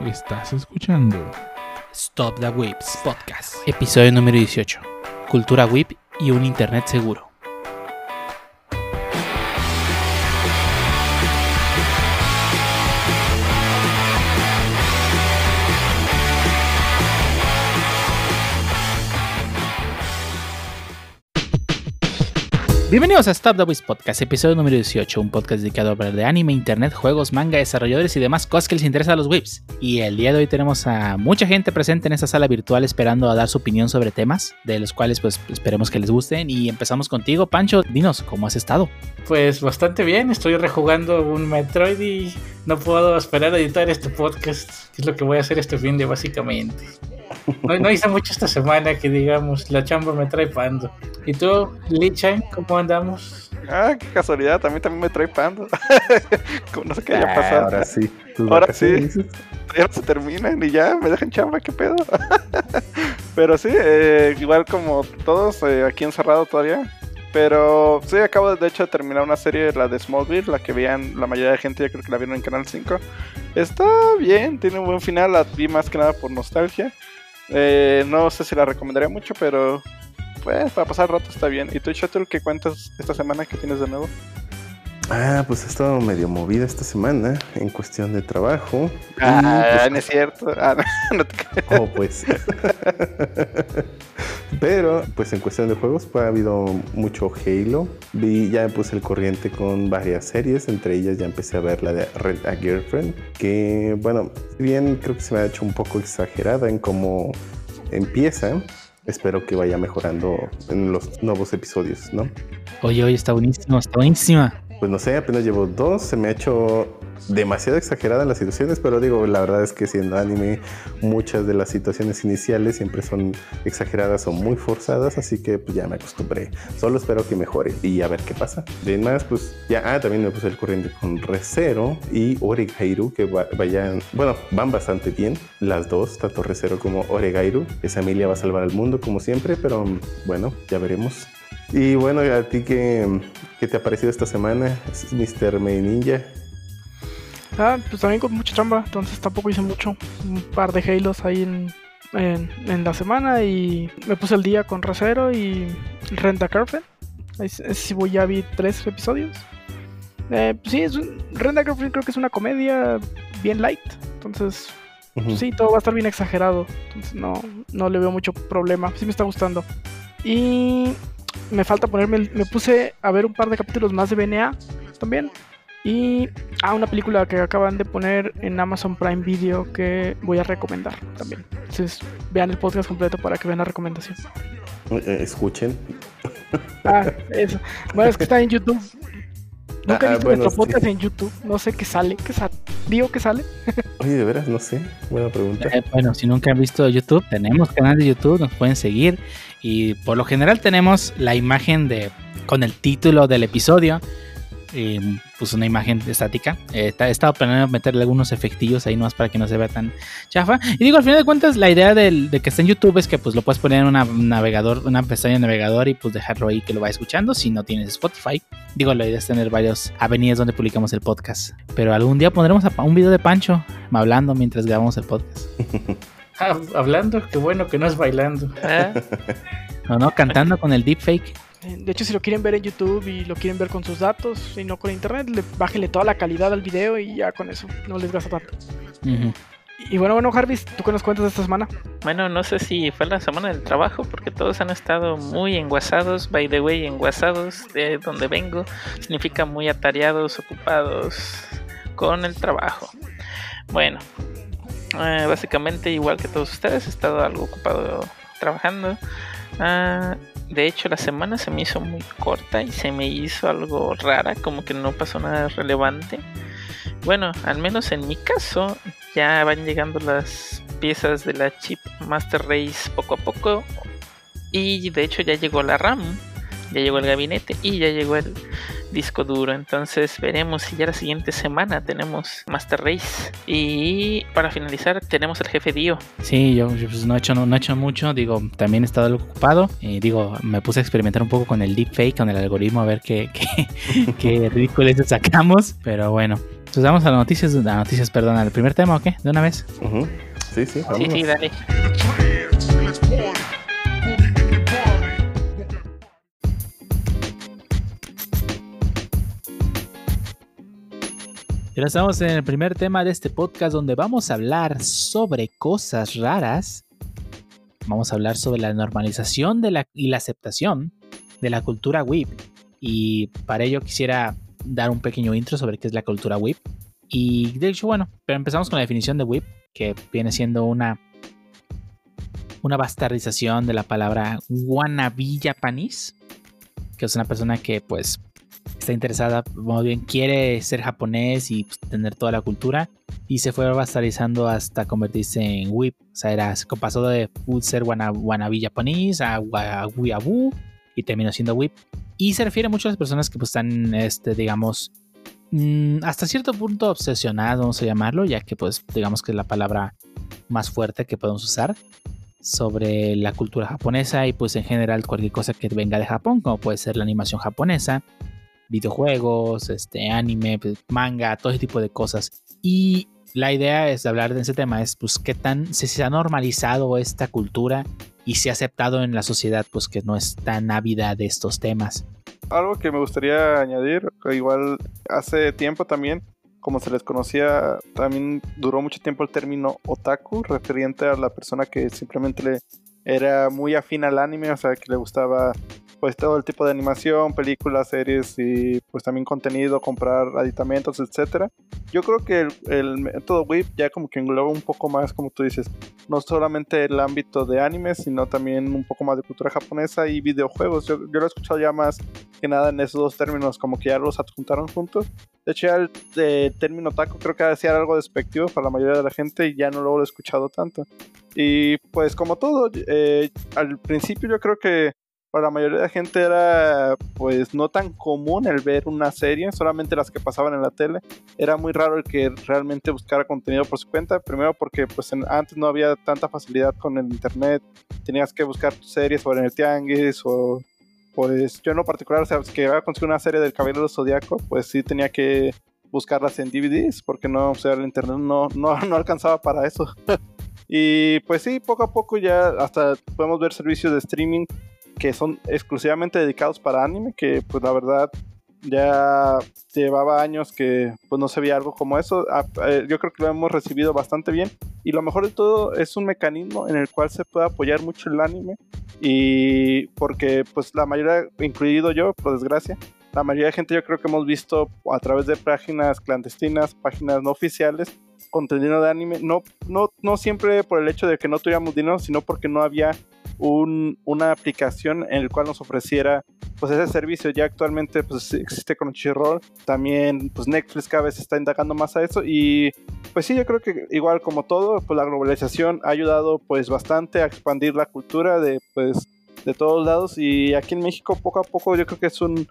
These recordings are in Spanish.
Estás escuchando Stop the Whips Podcast, episodio número 18. Cultura whip y un internet seguro. Bienvenidos a Stop the Whips Podcast, episodio número 18, un podcast dedicado a hablar de anime, internet, juegos, manga, desarrolladores y demás cosas que les interesa a los whips. Y el día de hoy tenemos a mucha gente presente en esta sala virtual esperando a dar su opinión sobre temas, de los cuales pues esperemos que les gusten. Y empezamos contigo, Pancho, dinos, ¿cómo has estado? Pues bastante bien, estoy rejugando un Metroid y no puedo esperar a editar este podcast, que es lo que voy a hacer este fin de básicamente. No, no, hice mucho esta semana que digamos, la chamba me trae pando. ¿Y tú, Lee Chan, cómo andamos? Ah, qué casualidad, también también me trae pando. no sé qué haya pasado. Ahora sí. Ahora sí. Ya no se terminan y ya me dejan chamba, qué pedo. Pero sí, eh, igual como todos, eh, aquí encerrado todavía. Pero sí, acabo de hecho de terminar una serie, la de Smallville, la que veían la mayoría de gente, ya creo que la vieron en Canal 5. Está bien, tiene un buen final, la vi más que nada por nostalgia. Eh, no sé si la recomendaría mucho, pero pues para pasar rato está bien. ¿Y tú, Shuttle, qué cuentas esta semana que tienes de nuevo? Ah, pues he estado medio movida esta semana en cuestión de trabajo. Ah, pues, no es cierto. Ah, no, no te Oh, pues. Pero, pues en cuestión de juegos, pues ha habido mucho Halo. Vi, ya me puse el corriente con varias series, entre ellas ya empecé a ver la de Red a Girlfriend, que, bueno, bien creo que se me ha hecho un poco exagerada en cómo empieza, espero que vaya mejorando en los nuevos episodios, ¿no? Oye, oye, está buenísimo, está buenísima. Pues no sé, apenas llevo dos, se me ha hecho demasiado exagerada las situaciones, pero digo, la verdad es que siendo anime, muchas de las situaciones iniciales siempre son exageradas o muy forzadas, así que pues ya me acostumbré. Solo espero que mejore y a ver qué pasa. De más, pues ya, ah, también me puse el corriente con Recero y Oregairu, que va- vayan, bueno, van bastante bien las dos, tanto Recero como Oregairu. Esa Emilia va a salvar al mundo como siempre, pero bueno, ya veremos. Y bueno, a ti qué, qué te ha parecido esta semana, Mr. May Ninja? Ah, pues también con mucha chamba, entonces tampoco hice mucho. Un par de Halos ahí en, en, en la semana y me puse el día con Recero y Renta Girlfriend. Ahí s- ese sí voy, ya vi tres episodios. Eh, pues sí, es un, Renta Girlfriend creo que es una comedia bien light, entonces sí, todo va a estar bien exagerado. Entonces no, no le veo mucho problema. Sí me está gustando. Y me falta ponerme. el- me puse a ver un par de capítulos más de BNA también. Y ah, una película que acaban de poner en Amazon Prime Video que voy a recomendar también. Entonces vean el podcast completo para que vean la recomendación. Eh, Escuchen. Ah, eso. Bueno, es que está en YouTube. Nunca he Ah, visto bueno, nuestro sí. podcast en YouTube. No sé qué sale. ¿Qué sale? Digo que sale. Oye, de veras, no sé. Buena pregunta. Eh, bueno, si nunca han visto YouTube, tenemos canal de YouTube, nos pueden seguir y por lo general tenemos la imagen de con el título del episodio, y, pues una imagen estática. Eh, está- he estado planeando meterle algunos efectillos ahí nomás para que no se vea tan chafa. Y digo, al final de cuentas, la idea del- de que esté en YouTube es que pues lo puedes poner en una- un navegador, una pestaña de navegador y pues dejarlo ahí que lo vaya escuchando si no tienes Spotify. Digo, la idea es tener varias avenidas donde publicamos el podcast. Pero algún día pondremos un video de Pancho hablando mientras grabamos el podcast. Ah, hablando, qué bueno que no es bailando. No, no, cantando con el deepfake. De hecho, si lo quieren ver en YouTube y lo quieren ver con sus datos y no con internet, le, bájenle toda la calidad al video y ya con eso no les gasta tanto. Y bueno, bueno, Jarvis, ¿tú qué nos cuentas de esta semana? Bueno, no sé si fue la semana del trabajo porque todos han estado muy enguasados, by the way, enguasados de donde vengo, significa muy atareados, ocupados con el trabajo. Bueno, eh, básicamente igual que todos ustedes, he estado algo ocupado trabajando. Ah, de hecho, la semana se me hizo muy corta y se me hizo algo rara, como que no pasó nada relevante. Bueno, al menos en mi caso, ya van llegando las piezas de la chip Master Race poco a poco. Y de hecho ya llegó la RAM, ya llegó el gabinete y ya llegó el disco duro. Entonces veremos si ya la siguiente semana tenemos Master Race. Y para finalizar tenemos el jefe Dio. Sí, yo, yo, pues, no, he hecho, no, no he hecho mucho, digo, también he estado algo ocupado. Y digo, me puse a experimentar un poco con el deepfake, con el algoritmo, a ver qué, qué, qué ridículos sacamos. Pero bueno, Pues vamos a las noticias, a las noticias, perdón, al primer tema, ¿o qué? ¿De una vez? Ujú. Sí, sí, Sí, vámonos. sí, dale. Y ahora estamos en el primer tema de este podcast donde vamos a hablar sobre cosas raras. Vamos a hablar sobre la normalización de la, y la aceptación de la cultura whip. Y para ello quisiera dar un pequeño intro sobre qué es la cultura whip. Y de hecho, bueno, pero empezamos con la definición de whip, que viene siendo una, una bastardización de la palabra wannabe japanese, que es una persona que pues está interesada, más bien quiere ser japonés y pues, tener toda la cultura. Y se fue bastardizando hasta convertirse en whip. O sea, era, pasó de ser wannabe japonés a wa- weeaboo y terminó siendo whip. Y se refiere mucho a las personas que pues están, este, digamos, mm, hasta cierto punto obsesionadas, vamos a llamarlo, ya que pues digamos que es la palabra más fuerte que podemos usar sobre la cultura japonesa y pues en general cualquier cosa que venga de Japón, como puede ser la animación japonesa, videojuegos, este, anime, pues, manga, todo ese tipo de cosas. Y la idea es de hablar de ese tema, es pues qué tan si se ha normalizado esta cultura y se ha aceptado en la sociedad pues que no es tan ávida de estos temas. Algo que me gustaría añadir, igual hace tiempo también, como se les conocía, también duró mucho tiempo el término otaku, referente a la persona que simplemente le era muy afín al anime, o sea, que le gustaba pues todo el tipo de animación, películas, series y pues también contenido, comprar aditamentos, etcétera. Yo creo que el, el método WIP ya como que engloba un poco más, como tú dices, no solamente el ámbito de anime, sino también un poco más de cultura japonesa y videojuegos. Yo, yo lo he escuchado ya más que nada en esos dos términos, como que ya los adjuntaron juntos. De hecho, ya el eh, término taco creo que decía algo despectivo para la mayoría de la gente y ya no lo he escuchado tanto. Y pues como todo, eh, al principio yo creo que para la mayoría de la gente era pues no tan común el ver una serie, solamente las que pasaban en la tele. Era muy raro el que realmente buscara contenido por su cuenta, primero porque pues en- antes no había tanta facilidad con el internet, tenías que buscar tus series o en el tianguis o pues yo en lo particular, o sea, si quería conseguir una serie del Caballero Zodíaco, pues sí tenía que buscarlas en DVDs porque no, o sea, el internet no, no, no alcanzaba para eso. y pues sí, poco a poco ya hasta podemos ver servicios de streaming que son exclusivamente dedicados para anime, que pues la verdad ya llevaba años que pues no se veía algo como eso. Ah, eh, Yo creo que lo hemos recibido bastante bien y lo mejor de todo es un mecanismo en el cual se puede apoyar mucho el anime y porque pues la mayoría, incluido yo, por desgracia, la mayoría de gente yo creo que hemos visto a través de páginas clandestinas, páginas no oficiales, contenido de anime, no, no, no siempre por el hecho de que no tuviéramos dinero, sino porque no había un, una aplicación en el cual nos ofreciera pues ese servicio. Ya actualmente pues existe Crunchyroll también pues Netflix cada vez está indagando más a eso y pues sí yo creo que igual como todo pues la globalización ha ayudado pues bastante a expandir la cultura de pues de todos lados y aquí en México poco a poco yo creo que es un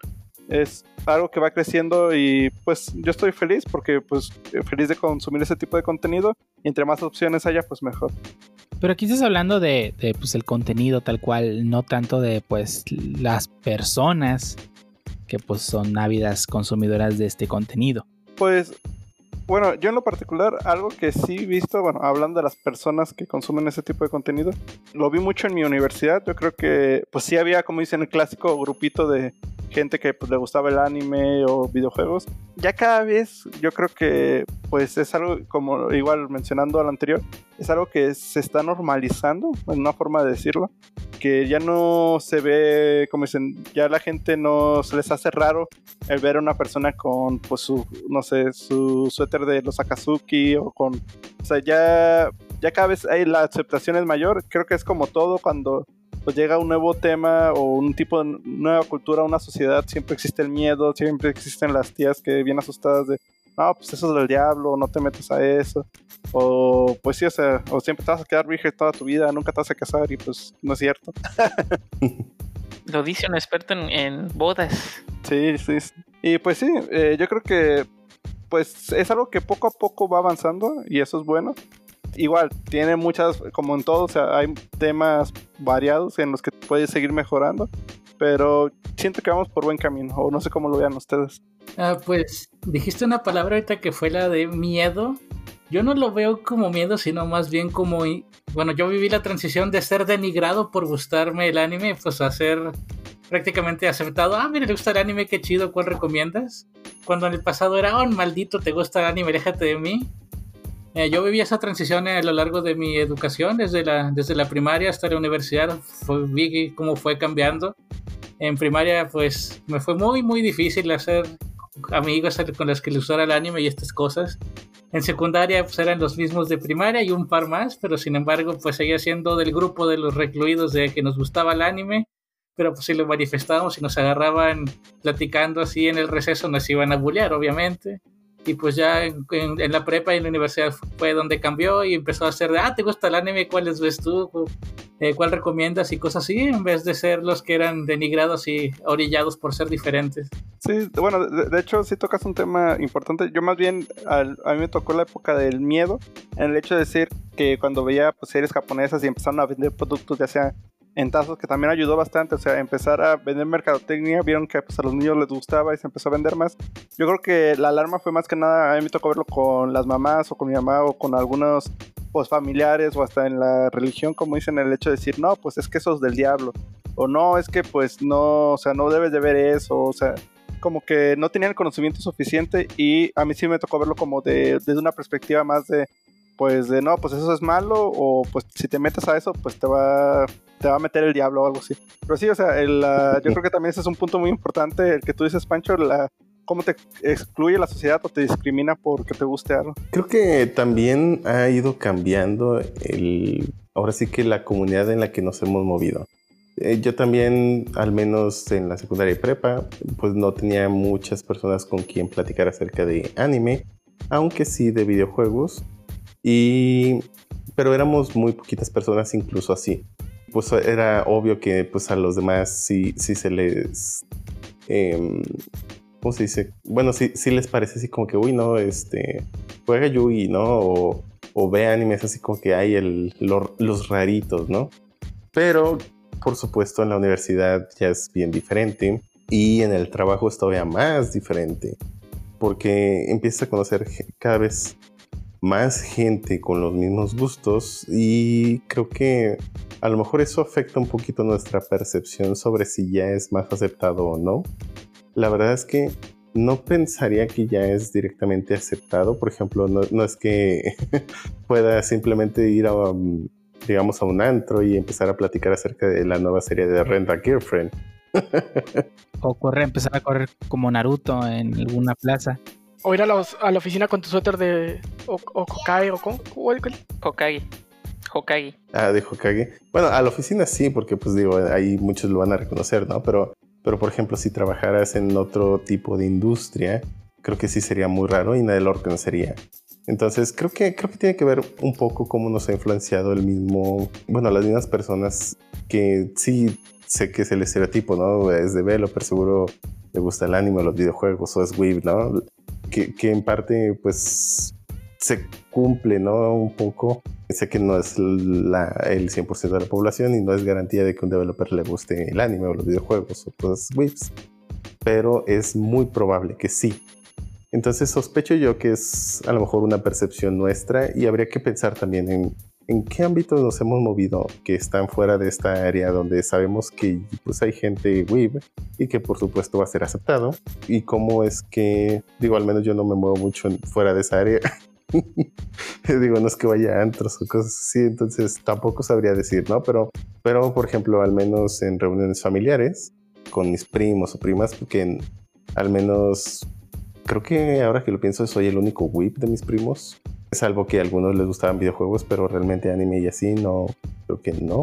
es algo que va creciendo y pues yo estoy feliz porque pues feliz de consumir ese tipo de contenido y entre más opciones haya pues mejor Pero aquí estás hablando de, de, pues, el contenido tal cual, no tanto de pues las personas que pues son ávidas consumidoras de este contenido. Pues bueno, yo en lo particular, algo que sí he visto, bueno, hablando de las personas que consumen ese tipo de contenido, lo vi mucho en mi universidad. Yo creo que, pues sí había, como dicen, el clásico grupito de gente que pues, le gustaba el anime o videojuegos. Ya cada vez, yo creo que, pues es algo, como igual mencionando al anterior, es algo que se está normalizando, en una forma de decirlo, que ya no se ve, como dicen, ya la gente no se les hace raro el ver a una persona con, pues, su, no sé, su suéter de los Akazuki o con, o sea, ya, ya cada vez la aceptación es mayor. Creo que es como todo cuando pues llega un nuevo tema o un tipo de nueva cultura una sociedad, siempre existe el miedo, siempre existen las tías que vienen asustadas de, no, pues eso es del diablo, no te metes a eso. O pues sí, o sea, o siempre te vas a quedar virgen toda tu vida, nunca te vas a casar y pues no es cierto. Lo dice un experto en, en bodas. Sí, sí, sí. Y pues sí, eh, yo creo que pues es algo que poco a poco va avanzando y eso es bueno. Igual, tiene muchas, como en todo, o sea, hay temas variados en los que puedes seguir mejorando. Pero siento que vamos por buen camino, o no sé cómo lo vean ustedes. Ah, pues dijiste una palabra ahorita que fue la de miedo. Yo no lo veo como miedo, sino más bien como... Bueno, yo viví la transición de ser denigrado por gustarme el anime, pues a ser prácticamente aceptado. Ah, mira, le gusta el anime, qué chido, ¿cuál recomiendas? Cuando en el pasado era, oh, maldito, te gusta el anime, déjate de mí. Eh, yo viví esa transición a lo largo de mi educación, desde la, desde la primaria hasta la universidad, vi cómo fue cambiando. En primaria, pues me fue muy, muy difícil hacer amigos con los que le usara el anime y estas cosas. En secundaria, pues eran los mismos de primaria y un par más, pero sin embargo, pues seguía siendo del grupo de los recluidos de que nos gustaba el anime pero pues si lo manifestábamos y nos agarraban platicando así en el receso, nos iban a bullear, obviamente. Y pues ya en, la prepa y en la universidad fue donde cambió y empezó a hacer de, ah, ¿te gusta el anime? ¿Cuáles ves tú? Eh, ¿Cuál recomiendas? Y cosas así, en vez de ser los que eran denigrados y orillados por ser diferentes. Sí, bueno, de, hecho sí tocas un tema importante. Yo más bien, a mí me tocó la época del miedo, en el hecho de decir que cuando veía pues, series japonesas y empezaron a vender productos, ya sea en tazos, que también ayudó bastante, o sea, empezar a vender mercadotecnia, vieron que pues, a los niños les gustaba y se empezó a vender más. Yo creo que la alarma fue más que nada, a mí me tocó verlo con las mamás o con mi mamá o con algunos pues familiares o hasta en la religión, como dicen, el hecho de decir, no, pues es que eso es del diablo, o no, es que pues no, o sea, no debes de ver eso, o sea, como que no tenían el conocimiento suficiente y a mí sí me tocó verlo como de, desde una perspectiva más de, pues de no, pues eso es malo o pues si te metes a eso, pues te va te va a meter el diablo o algo así. Pero sí, o sea, yo creo que también ese es un punto muy importante, el que tú dices, Pancho, la, cómo te excluye la sociedad o te discrimina porque te guste algo. Creo que también ha ido cambiando el, ahora sí que la comunidad en la que nos hemos movido. Eh, yo también, al menos en la secundaria y prepa, pues no tenía muchas personas con quien platicar acerca de anime, aunque sí de videojuegos. Y pero éramos muy poquitas personas incluso así pues era obvio que pues a los demás sí, sí se les... Eh, ¿Cómo se dice? Bueno, sí, sí les parece así como que, uy, no, este, juega Yugi, ¿no? O, o ve animes así como que hay el, los raritos, ¿no? Pero, por supuesto, en la universidad ya es bien diferente y en el trabajo es todavía más diferente porque empiezas a conocer cada vez más gente con los mismos gustos y creo que a lo mejor eso afecta un poquito nuestra percepción sobre si ya es más aceptado o no. La verdad es que no pensaría que ya es directamente aceptado. Por ejemplo, no, es que pueda simplemente ir a, um, digamos, a un antro y empezar a platicar acerca de la nueva serie de Rent a Girlfriend. o empezar a correr como Naruto en alguna plaza. O ir a, a la oficina con tu suéter de o, o Hokage o ¿cómo? Hokage. Hokage. Ah, de Hokage. Bueno, a la oficina sí, porque pues digo, ahí muchos lo van a reconocer, ¿no? Pero, pero por ejemplo, si trabajaras en otro tipo de industria, creo que sí sería muy raro y nadie lo reconocería. Entonces, creo que, creo que tiene que ver un poco cómo nos ha influenciado el mismo, bueno, las mismas personas que sí sé que es el estereotipo, ¿no? Es de Velo, pero seguro le gusta el anime, los videojuegos, o es Weeb, ¿no? Que, que en parte, pues, se cumple, ¿no? Un poco. Sé que no es la, el 100% de la población y no es garantía de que un developer le guste el anime o los videojuegos o todas whips, pero es muy probable que sí. Entonces sospecho yo que es a lo mejor una percepción nuestra y habría que pensar también en en qué ámbitos nos hemos movido que están fuera de esta área donde sabemos que pues hay gente web y que por supuesto va a ser aceptado y cómo es que digo al menos yo no me muevo mucho fuera de esa área Digo, no es que vaya a antros o cosas así, entonces tampoco sabría decir, ¿no? Pero, pero por ejemplo, al menos en reuniones familiares, con mis primos o primas, porque al menos creo que ahora que lo pienso, soy el único whip de mis primos. Es algo que a algunos les gustaban videojuegos, pero realmente anime y así, no, creo que no.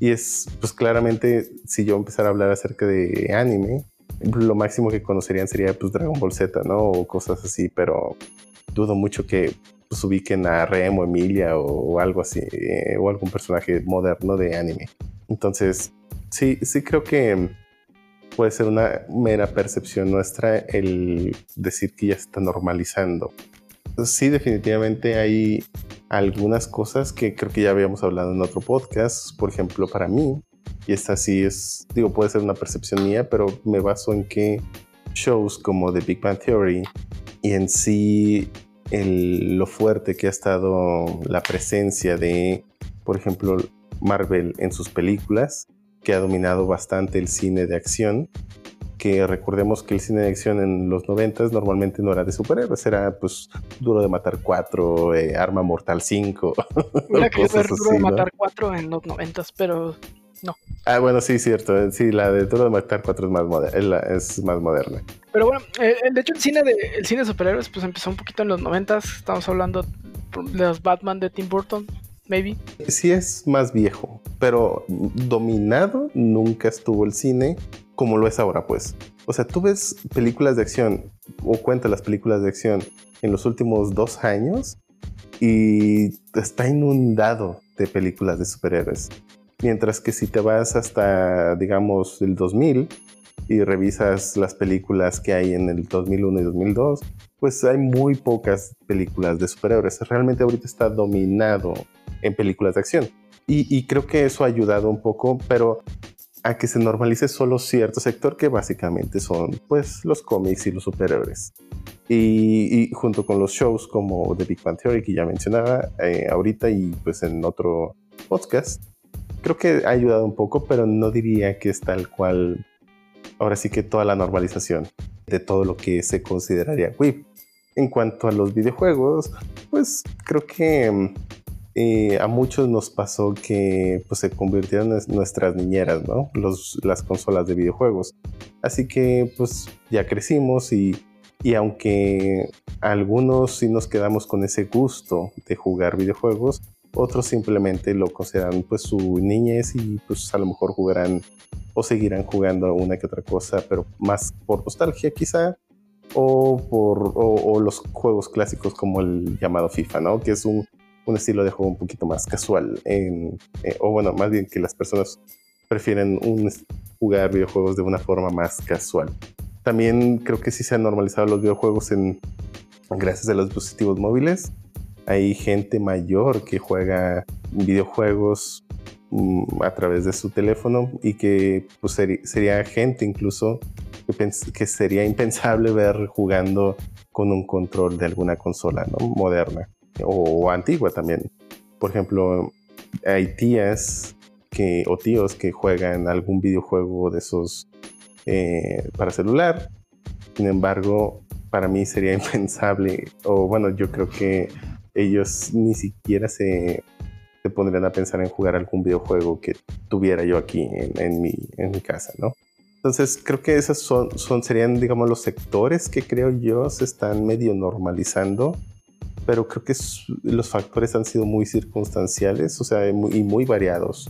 Y es, pues claramente, si yo empezara a hablar acerca de anime, lo máximo que conocerían sería pues Dragon Ball Z, ¿no? O cosas así, pero dudo mucho que pues, ubiquen a Remo, Emilia o, algo así, eh, o algún personaje moderno de anime. Entonces, sí, sí creo que puede ser una mera percepción nuestra el decir que ya está normalizando. Sí, definitivamente hay algunas cosas que creo que ya habíamos hablado en otro podcast. Por ejemplo, para mí, y esta sí es, digo, puede ser una percepción mía, pero me baso en que shows como The Big Bang Theory y en sí el, lo fuerte que ha estado la presencia de, por ejemplo, Marvel en sus películas, que ha dominado bastante el cine de acción, que recordemos que el cine de acción en los 90 normalmente no era de superhéroes, era pues Duro de Matar 4, eh, Arma Mortal 5. Mira que ver Duro de Matar 4 en los 90, pero no. Ah, bueno, sí, cierto. Eh, sí, la de Duro de Matar 4 es más, moderna, es más moderna. Pero bueno, eh, de hecho el cine de el cine de superhéroes pues empezó un poquito en los 90, estamos hablando de los Batman de Tim Burton, maybe. Sí es más viejo, pero dominado nunca estuvo el cine como lo es ahora, pues. O sea, tú ves películas de acción o cuenta las películas de acción en los últimos dos años y está inundado de películas de superhéroes. Mientras que si te vas hasta, digamos, el 2000 y revisas las películas que hay en el 2001 y 2002, pues hay muy pocas películas de superhéroes. Realmente ahorita está dominado en películas de acción. Y, y, creo que eso ha ayudado un poco, pero a que se normalice solo cierto sector que básicamente son pues los cómics y los superhéroes. Y, junto con los shows como The Big Bang Theory que ya mencionaba eh, ahorita y pues en otro podcast, creo que ha ayudado un poco, pero no diría que es tal cual, ahora sí que toda la normalización de todo lo que se consideraría WIP. En cuanto a los videojuegos, pues creo que eh, a muchos nos pasó que pues, se convirtieron en nuestras niñeras, ¿no? las consolas de videojuegos. Así que pues ya crecimos y, y aunque algunos sí nos quedamos con ese gusto de jugar videojuegos, otros simplemente lo consideran pues su niñez y pues a lo mejor jugarán o seguirán jugando una que otra cosa, pero más por nostalgia quizá, o por o los juegos clásicos como el llamado FIFA, ¿no? Que es un un estilo de juego un poquito más casual. En, eh, o bueno, más bien que las personas prefieren un, jugar videojuegos de una forma más casual. También creo que sí se han normalizado los videojuegos en, gracias a los dispositivos móviles. Hay gente mayor que juega videojuegos mm, a través de su teléfono y que pues, sería gente incluso que, que, sería impensable ver jugando con un control de alguna consola ¿no? moderna o antigua también. Por ejemplo, hay tías que, o tíos que juegan algún videojuego de esos eh, para celular. Sin embargo, para mí sería impensable, o bueno, yo creo que ellos ni siquiera se, se pondrían a pensar en jugar algún videojuego que tuviera yo aquí en, en, mi, en mi casa, ¿no? Entonces creo que esos son, son, serían, digamos, los sectores que creo yo se están medio normalizando pero creo que los factores han sido muy circunstanciales, o sea, y muy variados.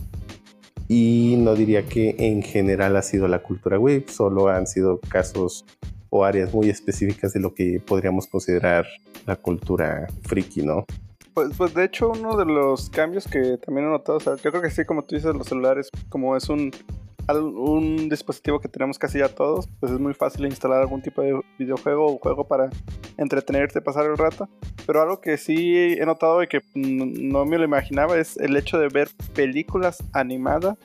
Y no diría que en general ha sido la cultura web, solo han sido casos o áreas muy específicas de lo que podríamos considerar la cultura friki, ¿no? Pues, pues de hecho uno de los cambios que también he notado, o sea, yo creo que sí, como tú dices, los celulares, como es un un dispositivo que tenemos casi ya todos, pues es muy fácil instalar algún tipo de videojuego o juego para entretenerte, pasar el rato. Pero algo que sí he notado y que no me lo imaginaba es el hecho de ver películas animadas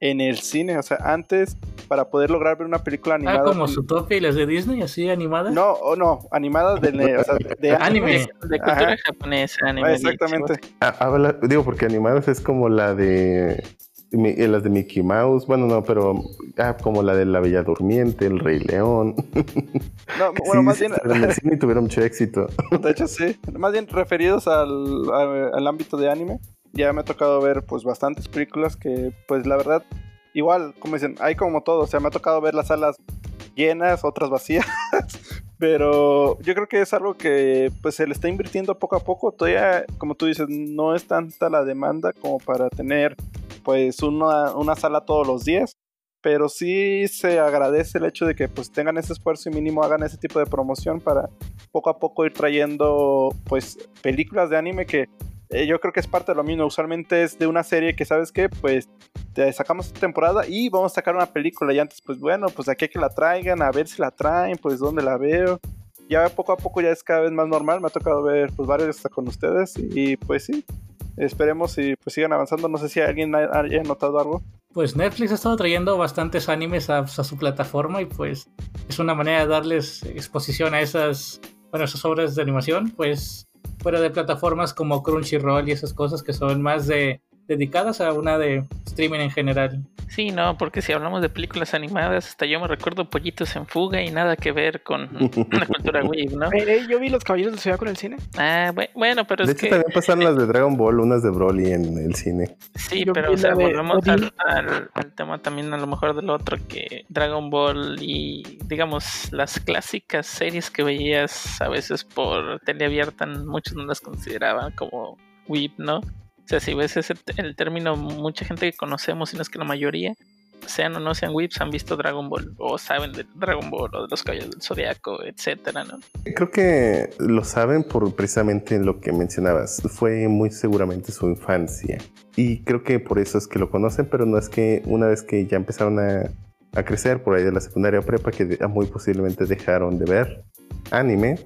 en el cine. O sea, antes, para poder lograr ver una película ah, animada. Ah, como Zootopia y las de Disney, así animadas. No, o no, animadas de, de, anime. De cultura japonesa, anime. Exactamente. Ah, digo, porque animadas es como la de eh, las de Mickey Mouse, bueno, no, pero ah, como la de La Bella Durmiente, El Rey León. No, bueno, más bien. En el cine tuvieron mucho éxito. De hecho, sí. Más bien referidos al, al, ámbito de anime, ya me ha tocado ver, pues, bastantes películas que, pues, la verdad, igual, como dicen, hay como todo. O sea, me ha tocado ver las salas llenas, otras vacías. Pero yo creo que es algo que pues se le está invirtiendo poco a poco. Todavía, como tú dices, no es tanta la demanda como para tener pues una, una sala todos los días. Pero sí se agradece el hecho de que pues tengan ese esfuerzo y mínimo hagan ese tipo de promoción para poco a poco ir trayendo pues películas de anime que eh, yo creo que es parte de lo mismo. Usualmente es de una serie que, ¿sabes qué? Pues te sacamos temporada y vamos a sacar una película. Y antes, pues bueno, pues aquí que la traigan, a ver si la traen, pues dónde la veo. Ya poco a poco ya es cada vez más normal. Me ha tocado ver pues varios hasta con ustedes. Y pues sí, esperemos y pues sigan avanzando. No sé si alguien haya notado algo. pues Netflix ha estado trayendo bastantes animes a, a, su plataforma y pues es una manera de darles exposición a esas, bueno, esas obras de animación, pues fuera de plataformas como Crunchyroll y esas cosas que son más de dedicadas a una de streaming en general. Sí, no, porque si hablamos de películas animadas, hasta yo me recuerdo Pollitos en Fuga y nada que ver con la cultura web, ¿no? Eh, yo vi Los Caballeros del Zodiaco en el cine. Ah, bueno, pero de es hecho, que... también pasaron las de Dragon Ball, unas de Broly en el cine. Sí, Yo pero o sea, volvemos al, al- al tema también a lo mejor del otro, que Dragon Ball y digamos las clásicas series que veías a veces por teleabierta, muchos no las consideraban como whip, ¿no? O sea, si ves ese, el término, mucha gente que conocemos, y no es que la mayoría, sean o no sean whips, han visto Dragon Ball, o saben de Dragon Ball, o de los caballos del Zodiaco, etcétera, ¿no? Creo que lo saben por precisamente lo que mencionabas. Fue muy seguramente su infancia. Y creo que por eso es que lo conocen, pero no es que una vez que ya empezaron a, crecer por ahí de la secundaria o prepa, que muy posiblemente dejaron de ver anime,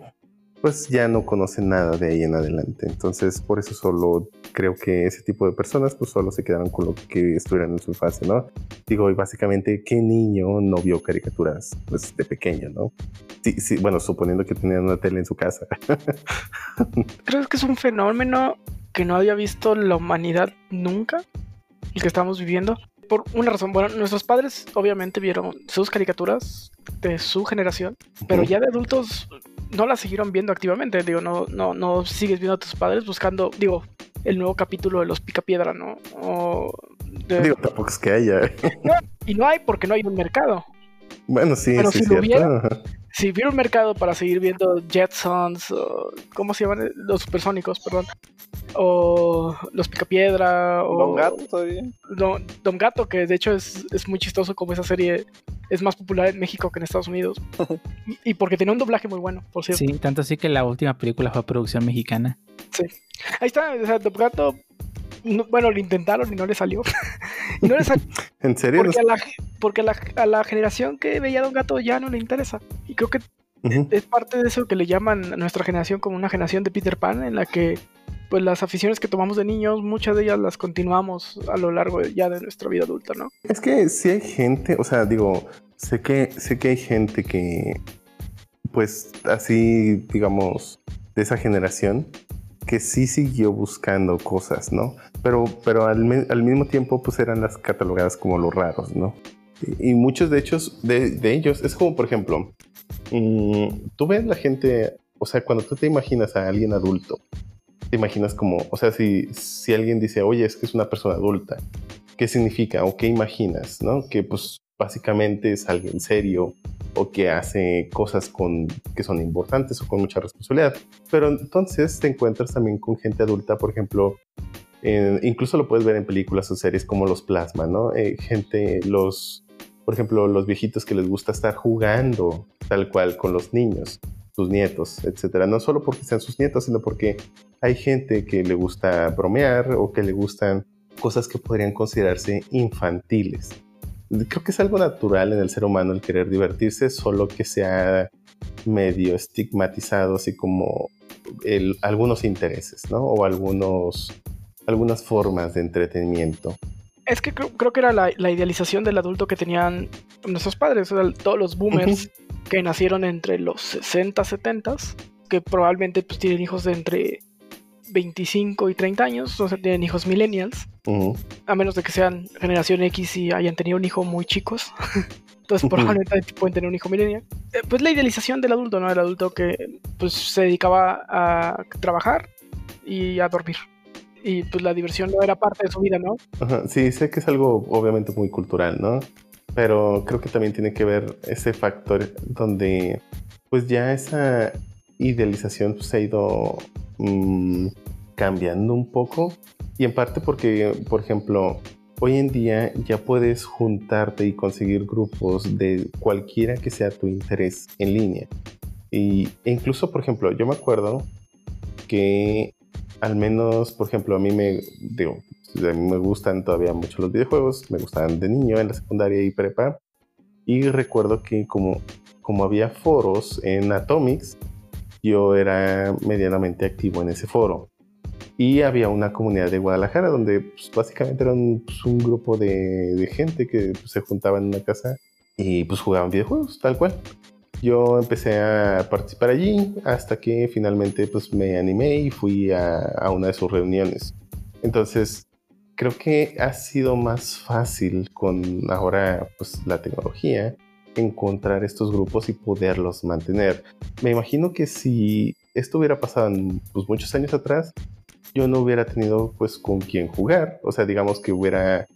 pues ya no conocen nada de ahí en adelante. Entonces, por eso solo creo que ese tipo de personas, pues solo se quedaron con lo que estuvieron en su infancia, ¿no? Digo, y básicamente, ¿qué niño no vio caricaturas pues, de pequeño, no? Sí, sí, bueno, suponiendo que tenían una tele en su casa. Creo que es un fenómeno que no había visto la humanidad nunca, el que estamos viviendo. Por una razón, bueno, nuestros padres obviamente vieron sus caricaturas de su generación, pero ya de adultos no las siguieron viendo activamente. Digo, no, no, no sigues viendo a tus padres buscando, digo, el nuevo capítulo de los Picapiedra, ¿no? O de- Digo, tampoco es que haya. y no hay porque no hay un mercado. Bueno, sí, Pero sí, si lo cierto. hubiera-. Si hubiera un mercado para seguir viendo Jetsons, o, ¿cómo se llaman? Los supersónicos, perdón. O los Picapiedra, o Don Gato todavía. Don, Don Gato, que de hecho es, es muy chistoso como esa serie es más popular en México que en Estados Unidos. y, y porque tenía un doblaje muy bueno, por cierto. Sí, tanto así que la última película fue producción mexicana. Ahí está, o sea, Don Gato, no- bueno, lo intentaron y no le salió. y no le salió ¿En serio? porque, a la, porque a, la, a la generación que veía a Don Gato ya no le interesa. Y creo que Ujú. es parte de eso que le llaman a nuestra generación como una generación de Peter Pan, en la que pues las aficiones que tomamos de niños, muchas de ellas las continuamos a lo largo ya de nuestra vida adulta, ¿no? Es que sí hay gente, o sea, digo, sé que, sé que hay gente que, pues así, digamos, de esa generación, que sí siguió buscando cosas, ¿no? Pero, pero al, al mismo tiempo, pues eran las catalogadas como los raros, ¿no? Y, y muchos de, hechos, de, de ellos, es como, por ejemplo, mm, tú ves la gente, o sea, cuando tú te imaginas a alguien adulto, te imaginas como, o sea, si, si alguien dice, oye, es que es una persona adulta, ¿qué significa o qué imaginas, no? Que pues básicamente es alguien serio o que hace cosas con, que son importantes o con mucha responsabilidad. Pero entonces te encuentras también con gente adulta, por ejemplo, en- incluso lo puedes ver en películas o series como los plasma, ¿no? Eh, gente, los, por ejemplo, los viejitos que les gusta estar jugando tal cual con los niños, sus nietos, etcétera. No solo porque sean sus nietos, sino porque hay gente que le gusta bromear o que le gustan cosas que podrían considerarse infantiles. Creo que es algo natural en el ser humano el querer divertirse, solo que se ha medio estigmatizado así como el- algunos intereses, ¿no? O algunos, algunas formas de entretenimiento. Es que creo, creo que era la, la idealización del adulto que tenían nuestros padres, o sea, todos los boomers que nacieron entre los 60, 70, que probablemente pues, tienen hijos de entre 25 y 30 años, o sea, tienen hijos millennials, a menos de que sean generación X y hayan tenido un hijo muy chicos. Entonces probablemente pueden tener un hijo millennial. Eh, pues la idealización del adulto, ¿no? El adulto que pues se dedicaba a trabajar y a dormir. Y pues la diversión no era parte de su vida, ¿no? Ajá, Sí, sé que es algo obviamente muy cultural, ¿no? Pero creo que también tiene que ver ese factor donde pues ya esa idealización pues, se ha ido mm, cambiando un poco y en parte porque, por ejemplo, hoy en día ya puedes juntarte y conseguir grupos de cualquiera que sea tu interés en línea. Y, e incluso, por ejemplo, yo me acuerdo que al menos, por ejemplo, a mí me, digo, a mí me gustan todavía mucho los videojuegos, me gustaban de niño en la secundaria y prepa. Y recuerdo que como, como había foros en Atomics, yo era medianamente activo en ese foro. Y había una comunidad de Guadalajara donde pues, básicamente era un, pues, un grupo de, de, gente que pues, se juntaba en una casa y pues jugaban videojuegos, tal cual. Yo empecé a participar allí hasta que finalmente pues me animé y fui a, a una de sus reuniones. Entonces, creo que ha sido más fácil con ahora pues la tecnología encontrar estos grupos y poderlos mantener. Me imagino que si esto hubiera pasado en, pues, muchos años atrás, yo no hubiera tenido pues con quién jugar. O sea, digamos que hubiera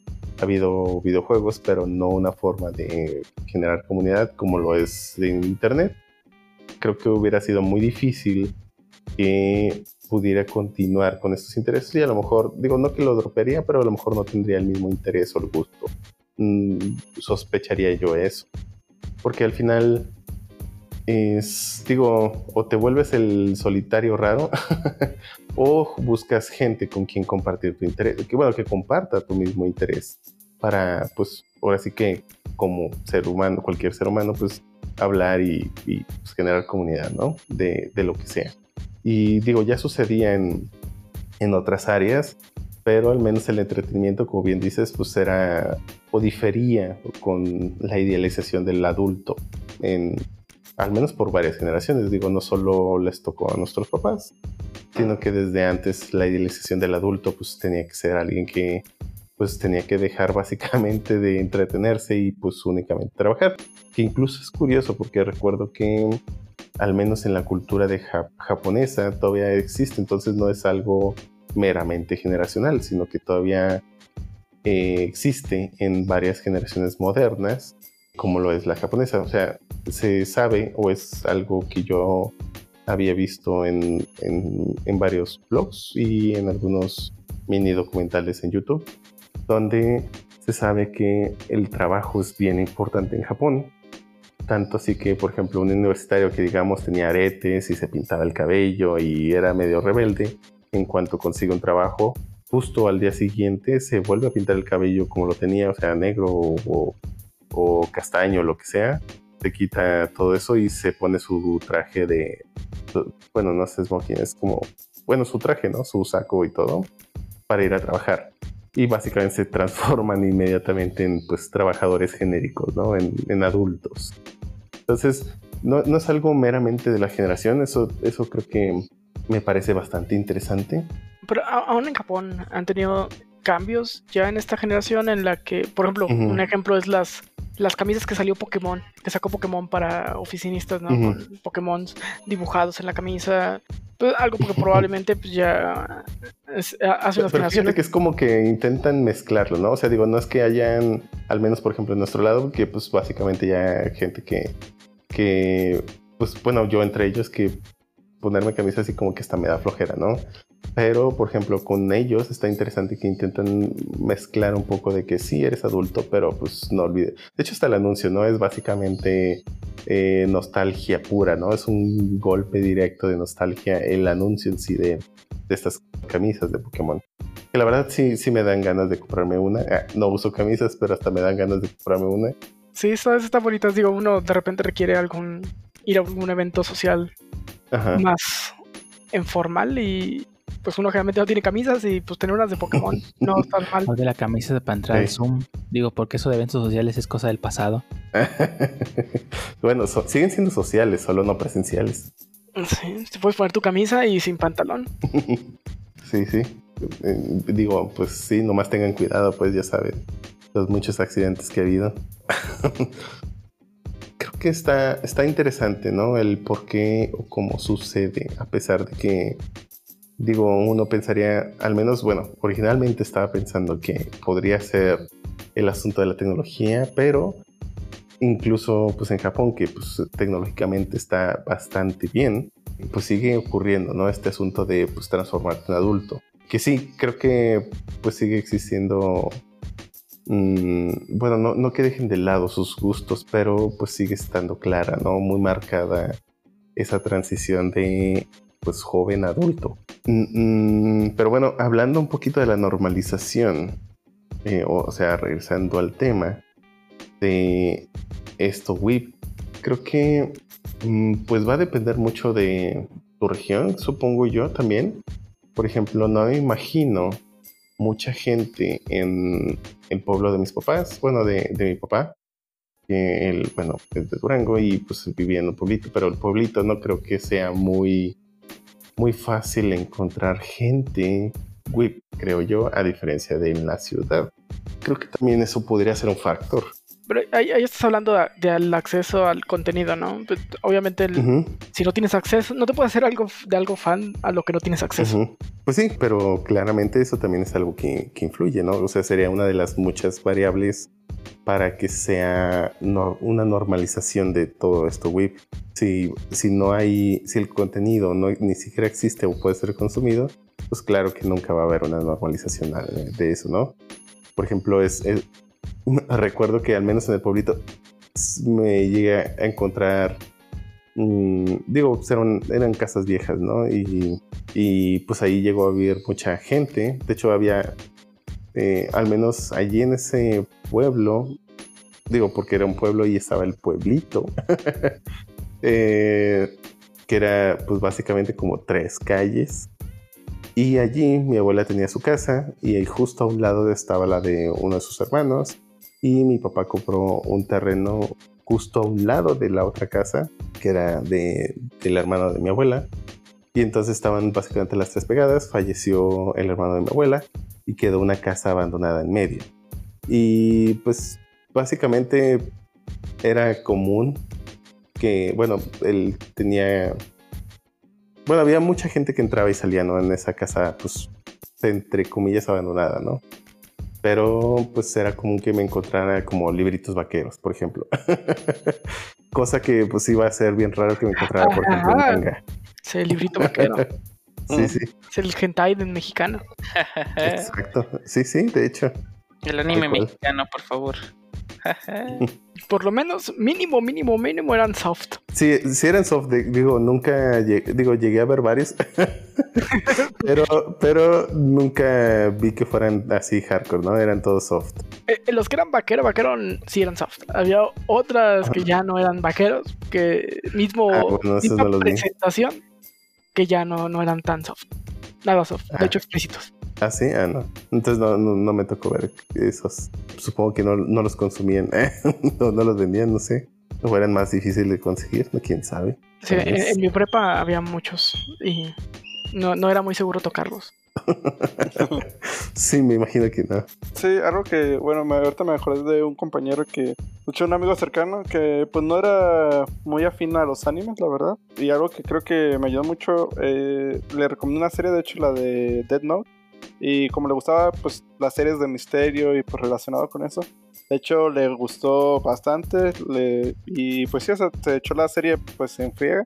habido videojuegos, pero no una forma de generar comunidad como lo es en Internet. Creo que hubiera sido muy difícil que pudiera continuar con estos intereses y a lo mejor, digo, no que lo dropearía, pero a lo mejor no tendría el mismo interés o el gusto. Mm, sospecharía yo eso. Porque al final es, digo, o te vuelves el solitario raro o buscas gente con quien compartir tu interés, que bueno, que comparta tu mismo interés para, pues, ahora sí que como ser humano, cualquier ser humano, pues hablar y, pues, generar comunidad, ¿no? De, de, lo que sea. Y digo, ya sucedía en, en otras áreas, pero al menos el entretenimiento, como bien dices, pues era o difería con la idealización del adulto, en, al menos por varias generaciones. Digo, no solo les tocó a nuestros papás, sino que desde antes la idealización del adulto pues tenía que ser alguien que pues tenía que dejar básicamente de entretenerse y pues únicamente trabajar. Que incluso es curioso porque recuerdo que al menos en la cultura de japonesa todavía existe, entonces no es algo meramente generacional, sino que todavía eh, existe en varias generaciones modernas, como lo es la japonesa. O sea, se sabe o es algo que yo había visto en, en, varios blogs y en algunos mini documentales en YouTube, donde se sabe que el trabajo es bien importante en Japón tanto así que, por ejemplo, un universitario que digamos tenía aretes y se pintaba el cabello y era medio rebelde, en cuanto consigue un trabajo, justo al día siguiente se vuelve a pintar el cabello como lo tenía, o sea, negro o castaño, lo que sea, se quita todo eso y se pone su traje de, bueno, no sé, es como, bueno, su traje, ¿no? Su saco y todo, para ir a trabajar. Y básicamente se transforman inmediatamente en, pues, trabajadores genéricos, ¿no? En, en adultos. Entonces, no, no, es algo meramente de la generación, eso, eso creo que me parece bastante interesante. Pero aún en Japón han tenido cambios ya en esta generación en la que, por ejemplo, uh -huh. un ejemplo es las, las camisas que salió Pokémon, que sacó Pokémon para oficinistas, ¿no? Uh -huh. Pokémon dibujados en la camisa. Pues algo porque probablemente pues, ya es, hace unas generaciones. que es como que intentan mezclarlo, ¿no? O sea, digo, no es que hayan, al menos por ejemplo en nuestro lado, que pues básicamente ya gente que que, pues bueno, yo entre ellos que ponerme camisa así como que esta me da flojera, ¿no? Pero, por ejemplo, con ellos está interesante que intentan mezclar un poco de que sí eres adulto, pero pues no olvides. De hecho, hasta el anuncio, ¿no? Es básicamente eh, nostalgia pura, ¿no? Es un golpe directo de nostalgia el anuncio en sí de, de estas camisas de Pokémon. Que la verdad sí, sí me dan ganas de comprarme una. Ah, no uso camisas, pero hasta me dan ganas de comprarme una. Sí, estas está bonitas. Digo, uno de repente requiere algún ir a algún evento social Ajá. más informal y pues uno generalmente no tiene camisas y pues tener unas de Pokémon no está mal. O de la camisa para entrar al Zoom. Digo, porque eso de eventos sociales es cosa del pasado. bueno, so, siguen siendo sociales, solo no presenciales. Sí, te puedes poner tu camisa y sin pantalón. sí, sí. Eh, digo, pues sí, nomás tengan cuidado, pues ya saben los muchos accidentes que ha habido. Creo que está, está interesante, ¿no? El por qué o cómo sucede, a pesar de que, digo, uno pensaría, al menos, bueno, originalmente estaba pensando que podría ser el asunto de la tecnología, pero incluso pues en Japón, que pues tecnológicamente está bastante bien, pues sigue ocurriendo, ¿no? Este asunto de pues transformarte en adulto. Que sí, creo que pues sigue existiendo Mm, bueno, no, no, que dejen de lado sus gustos, pero pues sigue estando clara, ¿no? Muy marcada esa transición de pues joven adulto. Mm, mm, pero bueno, hablando un poquito de la normalización, eh, o, sea, regresando al tema de esto, WIP, creo que pues va a depender mucho de tu región, supongo yo también, Por ejemplo, no me imagino mucha gente en el pueblo de mis papás, bueno, de, de mi papá, que él, bueno, es de Durango y pues vivía en un pueblito, pero el pueblito no creo que sea muy, muy fácil encontrar gente WIP, creo yo, a diferencia de en la ciudad. Creo que también eso podría ser un factor. Pero ahí, ahí estás hablando de- del acceso al contenido, ¿no? Pues, obviamente, el- si no tienes acceso, no te puedes hacer algo de algo fan a lo que no tienes acceso. Pues sí, pero claramente eso también es algo que, que influye, ¿no? O sea, sería una de las muchas variables para que sea no- una normalización de todo esto WIP. Si, si no hay, si el contenido no, ni siquiera existe o puede ser consumido, pues claro que nunca va a haber una normalización de, de eso, ¿no? Por ejemplo, es, es- recuerdo que al menos en el pueblito me llegué a encontrar, mm, digo, pues eran, eran casas viejas, ¿no? Y, y, pues ahí llegó a vivir mucha gente. De hecho, había, eh, al menos allí en ese pueblo, digo, porque era un pueblo y estaba el pueblito, eh, que era pues básicamente como tres calles. Y allí mi abuela tenía su casa y ahí justo a un lado estaba la de uno de sus hermanos y mi papá compró un terreno justo a un lado de la otra casa que era de, del hermano de mi abuela y entonces estaban básicamente las tres pegadas, falleció el hermano de mi abuela y quedó una casa abandonada en medio. Y pues básicamente era común que, bueno, él tenía bueno, había mucha gente que entraba y salía, ¿no? En esa casa, pues, entre comillas, abandonada, ¿no? Pero, pues, era común que me encontrara como libritos vaqueros, por ejemplo. Cosa que, pues, iba a ser bien raro que me encontrara, por ejemplo, Ajá. manga. Es el librito vaquero. Sí, sí, es el hentai del mexicano. exacto. Sí, sí, de hecho. El anime mexicano, por favor. Por lo menos, mínimo, mínimo, mínimo eran soft. Sí, sí eran soft, digo, nunca, llegué, digo, llegué a ver varios, pero, pero nunca vi que fueran así hardcore, ¿no? Eran todos soft. Eh, eh, los que eran vaquero, vaquero sí eran soft. Había otras que ya no eran vaqueros, que mismo Ah, bueno, misma no los vi. presentación, que ya no, no eran tan soft. Nada soft, Ah. de hecho explícitos. Ah, sí, ah, no. Entonces no, no, no me tocó ver esos. Supongo que no, no los consumían, no, no los vendían, no sé. O eran más difíciles de conseguir, no quién sabe. Sí, en, mi prepa había muchos y no, no era muy seguro tocarlos. sí, me imagino que no. Sí, algo que, bueno, me, ahorita me acordé de un compañero que, escuché un amigo cercano que pues no era muy afín a los animes, la verdad. Y algo que creo que me ayudó mucho, eh, le recomendé una serie, de hecho, la de Dead Note. Y como le gustaba, pues, las series de misterio y pues relacionado con eso. De hecho, le gustó bastante. le- y pues sí, o sea, se echó la serie pues en friega.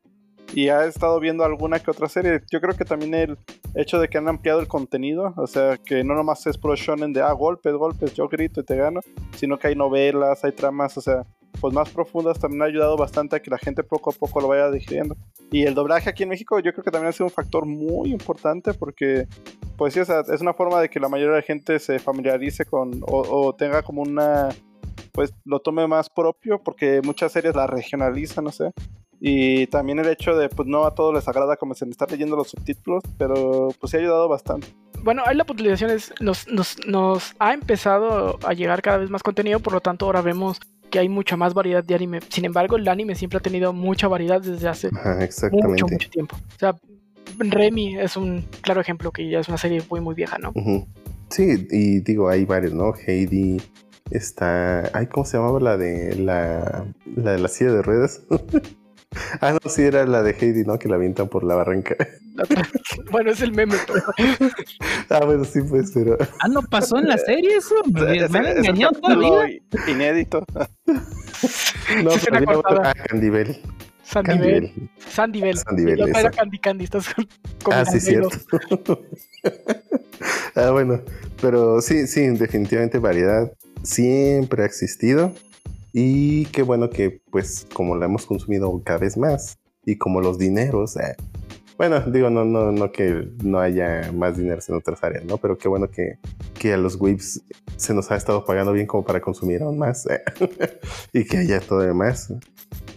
Y ha estado viendo alguna que otra serie. Yo creo que también el hecho de que han ampliado el contenido, o sea, que no nomás es pro shonen de ah, golpes, golpes, yo grito y te gano, sino que hay novelas, hay tramas, o sea, pues más profundas, también ha ayudado bastante a que la gente poco a poco lo vaya digiriendo. Y el doblaje aquí en México yo creo que también ha sido un factor muy importante porque, pues sí, o sea, es una forma de que la mayoría de la gente se familiarice con o, o tenga como una, pues lo tome más propio porque muchas series la regionalizan, no sé. Y también el hecho de, pues no a todos les agrada como se estar leyendo los subtítulos, pero pues sí ha ayudado bastante. Bueno, ahí la utilización es, nos, nos, nos ha empezado a llegar cada vez más contenido, por lo tanto ahora vemos que hay mucha más variedad de anime. Sin embargo, el anime siempre ha tenido mucha variedad desde hace mucho, mucho tiempo. O sea, Remy es un claro ejemplo que ya es una serie muy, muy vieja, ¿no? Sí, y digo, hay varios, ¿no? Heidi está. Ay, ¿cómo se llamaba la de la, la de la silla de ruedas? ah, no, sí, era la de Heidi, ¿no? Que la avientan por la barranca. Bueno, es el meme, pero ah, bueno, sí, pues, pero. Ah, no pasó en la serie eso. Me, Ese- me han engañado todavía. Inédito. No, pero me había otro-. Ah, Candivel. Sandivel. Candivel. Sandivel. Sandivel, Y otra era. Candy Candy. Estás Ah, sí, cierto. ah, bueno, pero sí, sí, definitivamente variedad siempre ha existido y qué bueno que pues como la hemos consumido cada vez más y como los dineros, eh, bueno, digo, no, no, no que no haya más dineros en otras áreas, ¿no? Pero qué bueno que, que a los whips se nos ha estado pagando bien como para consumir aún más eh, y que haya todo demás.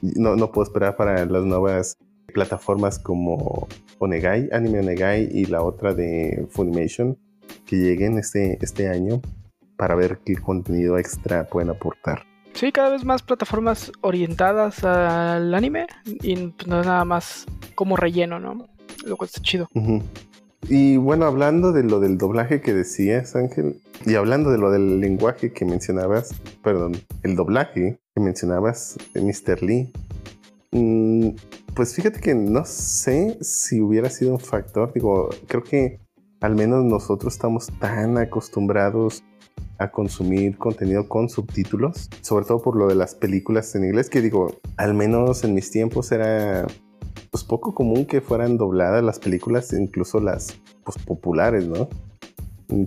No, no puedo esperar para las nuevas plataformas como Onegai, Anime Onegai y la otra de Funimation que lleguen este, este año para ver qué contenido extra pueden aportar. Sí, cada vez más plataformas orientadas al anime y pues, no es nada más como relleno, ¿no? Lo cual está chido. Ujú. Y bueno, hablando de lo del doblaje que decías, Ángel, y hablando de lo del lenguaje que mencionabas, perdón, el doblaje que mencionabas, eh, Mr. Lee, mm, pues fíjate que no sé si hubiera sido un factor, digo, creo que al menos nosotros estamos tan acostumbrados a consumir contenido con subtítulos, sobre todo por lo de las películas en inglés, que digo, al menos en mis tiempos era pues poco común que fueran dobladas las películas, incluso las pues, populares, ¿no?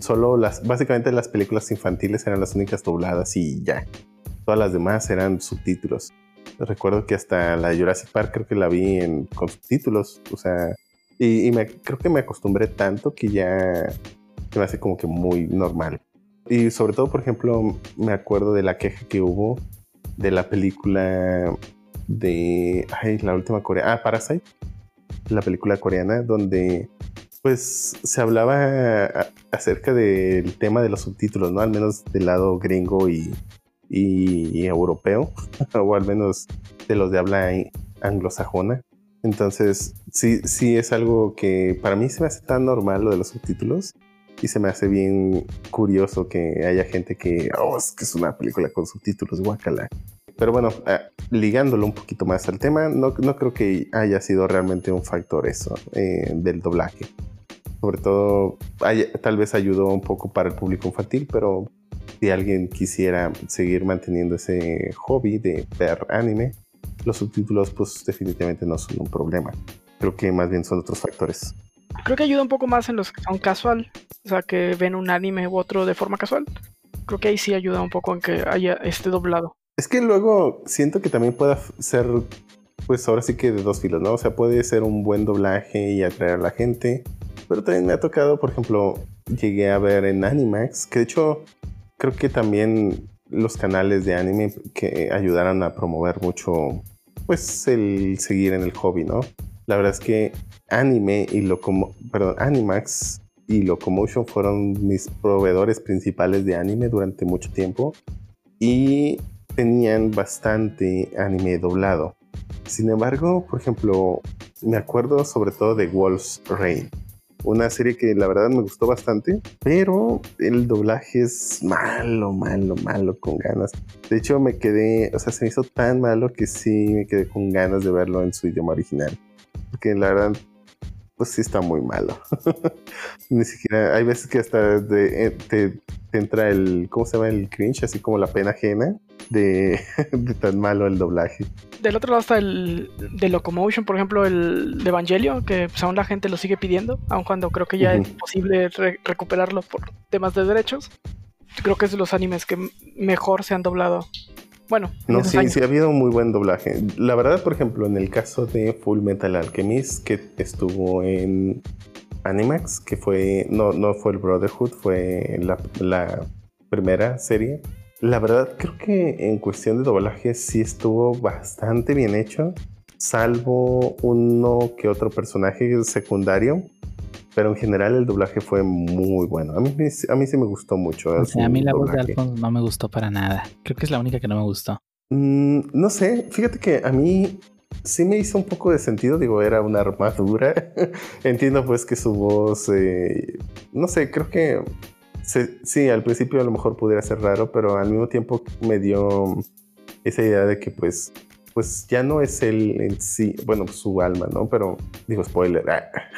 Solo las, básicamente las películas infantiles eran las únicas dobladas y ya. Todas las demás eran subtítulos. Recuerdo que hasta la Jurassic Park creo que la vi en, con subtítulos, o sea, y, y me, creo que me acostumbré tanto que ya se me hace como que muy normal. Y sobre todo, por ejemplo, me acuerdo de la queja que hubo de la película de. Ay, la última coreana. Ah, Parasite. La película coreana, donde pues se hablaba acerca del tema de los subtítulos, ¿no? Al menos del lado gringo y, y europeo, o al menos de los de habla anglosajona. Entonces, sí, sí es algo que para mí se me hace tan normal lo de los subtítulos y se me hace bien curioso que haya gente que, oh, es que es una película con subtítulos, guacala. Pero bueno, ah, ligándolo un poquito más al tema, no, no creo que haya sido realmente un factor eso eh, del doblaje. Sobre todo, tal vez ayudó un poco para el público infantil, pero si alguien quisiera seguir manteniendo ese hobby de ver anime, los subtítulos pues definitivamente no son un problema. Creo que más bien son otros factores. Creo que ayuda un poco más en los que son casual, o sea, que ven un anime u otro de forma casual. Creo que ahí sí ayuda un poco en que haya este doblado. Es que luego siento que también puede ser, pues ahora sí que de dos filos, ¿no? O sea, puede ser un buen doblaje y atraer a la gente, pero también me ha tocado, por ejemplo, llegué a ver en Animax, que de hecho creo que también los canales de anime que ayudaron a promover mucho, pues el seguir en el hobby, ¿no? La verdad es que anime y Locomo, perdón, Animax y Locomotion fueron mis proveedores principales de anime durante mucho tiempo y tenían bastante anime doblado. Sin embargo, por ejemplo, me acuerdo sobre todo de Wolf's Rain, una serie que la verdad me gustó bastante, pero el doblaje es malo, malo, malo, con ganas. De hecho, me quedé, o sea, se me hizo tan malo que sí me quedé con ganas de verlo en su idioma original. Porque la verdad, pues sí está muy malo. Ni siquiera, hay veces que hasta de- eh, te, te entra el, ¿cómo se llama? El cringe, así como la pena ajena de, de tan malo el doblaje. Del otro lado está el de Locomotion, por ejemplo, el de Evangelio, que pues, aún la gente lo sigue pidiendo, aun cuando creo que ya es imposible re- recuperarlo por temas de derechos. Creo que es de los animes que mejor se han doblado. Bueno, en No, sí, años. sí ha habido un muy buen doblaje. La verdad, por ejemplo, en el caso de Full Metal Alchemist, que estuvo en Animax, que fue, no, no fue el Brotherhood, fue la, la primera serie. La verdad, creo que en cuestión de doblaje sí estuvo bastante bien hecho, salvo uno que otro personaje secundario. Pero en general el doblaje fue muy bueno. A mí, a mí sí me gustó mucho. O su sea, a mí la voz de doblaje. Alphonse no me gustó para nada. Creo que es la única que no me gustó. Mm, no sé, fíjate que a mí sí me hizo un poco de sentido, digo, era una armadura. Entiendo pues que su voz, eh, no sé, creo que se- sí, al principio a lo mejor pudiera ser raro, pero al mismo tiempo me dio esa idea de que pues, pues ya no es él en sí, bueno, su alma, ¿no? Pero digo, spoiler.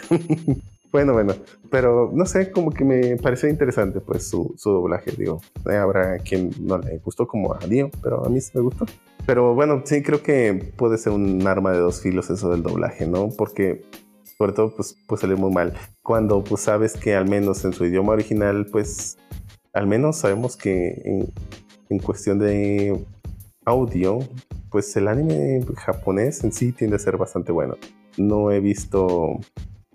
Bueno, bueno, pero no sé, como que me pareció interesante pues su, su doblaje, digo, eh, habrá quien no le gustó como a Dio, pero a mí sí me gustó. Pero bueno, sí creo que puede ser un arma de dos filos eso del doblaje, ¿no? Porque sobre todo pues puede salir muy mal. Cuando pues sabes que al menos en su idioma original pues al menos sabemos que en, en cuestión de audio pues el anime japonés en sí tiende a ser bastante bueno. No he visto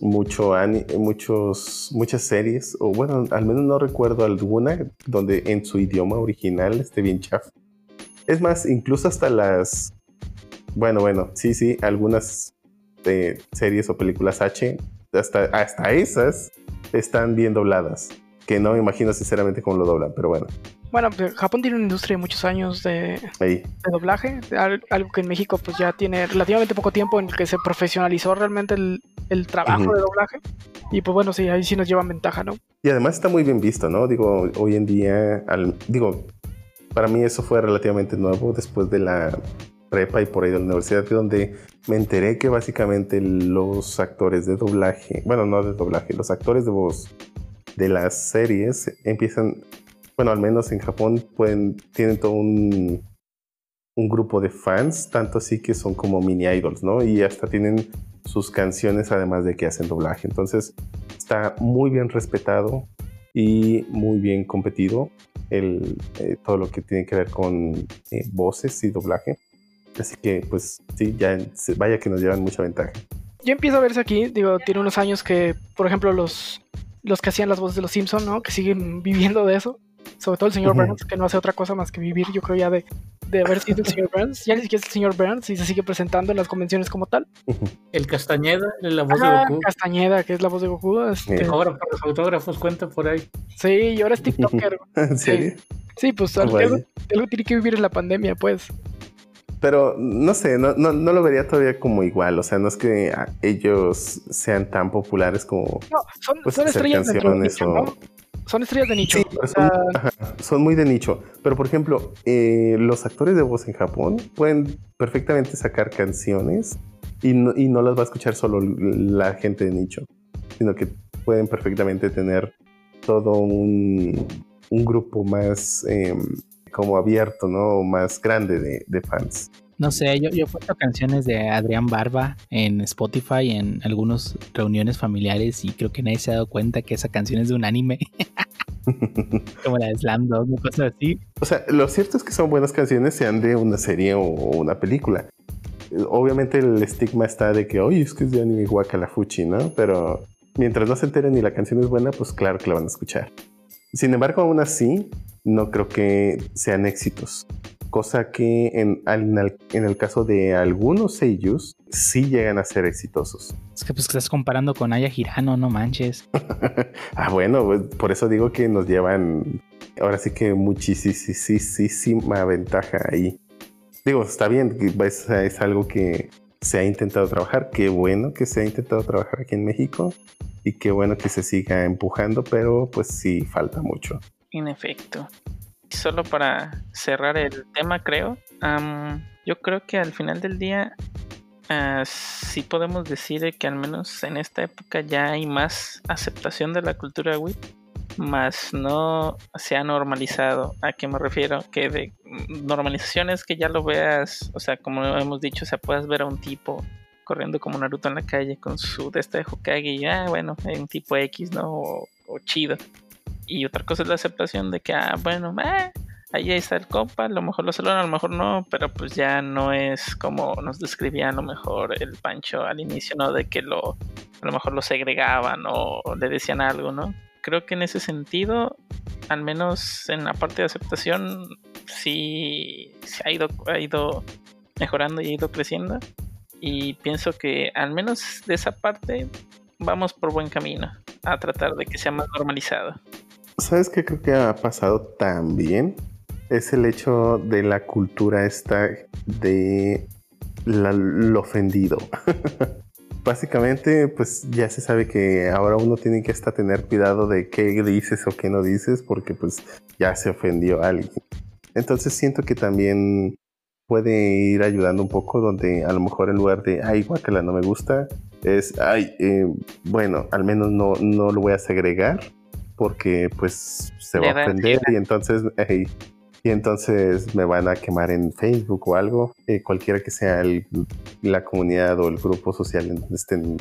mucho muchos muchas series o bueno al menos no recuerdo alguna donde en su idioma original esté bien chafa es más incluso hasta las bueno bueno sí sí algunas eh, series o películas H, hasta, hasta esas están bien dobladas. Que no me imagino sinceramente cómo lo doblan, pero bueno. Bueno, Japón tiene una industria de muchos años de, doblaje, al- algo que en México pues ya tiene relativamente poco tiempo en el que se profesionalizó realmente el, el trabajo de doblaje. Y pues bueno, sí, ahí sí nos llevan ventaja, ¿no? Y además está muy bien visto, ¿no? Digo, hoy en día, al- digo, para mí eso fue relativamente nuevo después de la prepa y por ahí de la universidad, donde me enteré que básicamente los actores de doblaje, bueno, no de doblaje, los actores de voz de las series empiezan, bueno, al menos en Japón, pueden, tienen todo un, grupo de fans, tanto así que son como mini idols, ¿no? Y hasta tienen sus canciones además de que hacen doblaje. Entonces, está muy bien respetado y muy bien competido el, eh, todo lo que tiene que ver con eh, voces y doblaje. Así que, pues sí, ya vaya que nos llevan mucha ventaja. Ya empieza a verse aquí, digo, tiene unos años que, por ejemplo, los, los que hacían las voces de los Simpsons, ¿no? Que siguen viviendo de eso. Sobre todo el señor. Burns, que no hace otra cosa más que vivir, yo creo ya de, de haber sido el señor Burns. Ya ni siquiera es el señor Burns y se sigue presentando en las convenciones como tal. El Castañeda, la voz Ah, de Goku. Castañeda, que es la voz de Goku. este. Cobra por los autógrafos, cuenta por ahí. Sí, y ahora es TikToker. ¿En serio? Sí, pues Ah, algo, tiene que vivir en la pandemia, pues. Pero no sé, no, no, no lo vería todavía como igual. O sea, no es que ellos sean tan populares como No, son, pues, son estrellas dentro de canciones nicho, o- ¿no? Son estrellas de nicho. Sí, o pero sea, son, ajá, son muy de nicho. Pero, por ejemplo, eh, los actores de voz en Japón pueden perfectamente sacar canciones y no, y no las va a escuchar solo la gente de nicho, sino que pueden perfectamente tener todo un, un grupo más em, como abierto, ¿no? Más grande de, de fans. No sé, yo, yo he puesto canciones de Adrián Barba en Spotify en algunas reuniones familiares y creo que nadie se ha dado cuenta que esa canción es de un anime, como la de Slam Dog o cosas así. O sea, lo cierto es que son buenas canciones, sean de una serie o una película. Obviamente el estigma está de que, oye, es que es de anime Fuchi, ¿no? Pero mientras no se enteren y la canción es buena, pues claro que la van a escuchar. Sin embargo, aún así, no creo que sean éxitos. Cosa que en, al- en el caso de algunos seiyus, sí llegan a ser exitosos. Es que pues estás comparando con Aya Hirano, no manches. ah, bueno, pues, por eso digo que nos llevan ahora sí que muchísima ventaja ahí. Digo, está bien, es, es algo que se ha intentado trabajar. Qué bueno que se ha intentado trabajar aquí en México y qué bueno que se siga empujando, pero pues sí falta mucho. En efecto. Solo para cerrar el tema, creo. yo creo que al final del día ah, sí podemos decir que al menos en esta época ya hay más aceptación de la cultura WIP, más no se ha normalizado. ¿A qué me refiero? Que de normalización es que ya lo veas, o sea, como hemos dicho, o sea, puedas ver a un tipo corriendo como Naruto en la calle con su de este Hokage y ah, bueno, un tipo X, ¿no? O chido. Y otra cosa es la aceptación de que, ah, bueno, eh, ahí está el compa, a lo mejor lo saludan, a lo mejor no, pero pues ya no es como nos describía a lo mejor el Pancho al inicio, ¿no? De que lo, a lo mejor lo segregaban o le decían algo, ¿no? Creo que en ese sentido, al menos en la parte de aceptación, sí, sí ha, ido, ha ido mejorando y ha ido creciendo. Y pienso que al menos de esa parte vamos por buen camino a tratar de que sea más normalizado. ¿Sabes qué creo que ha pasado también? Es el hecho de la cultura esta de lo ofendido. Básicamente, pues ya se sabe que ahora uno tiene que hasta tener cuidado de qué dices o qué no dices porque pues ya se ofendió alguien. Entonces siento que también puede ir ayudando un poco donde a lo mejor en lugar de, ay, guacala, no me gusta, es, ay, eh, bueno, al menos no, no lo voy a segregar porque pues se va a ofender y entonces, y entonces me van a quemar en Facebook o algo, eh, cualquiera que sea el- la comunidad o el grupo social en donde estén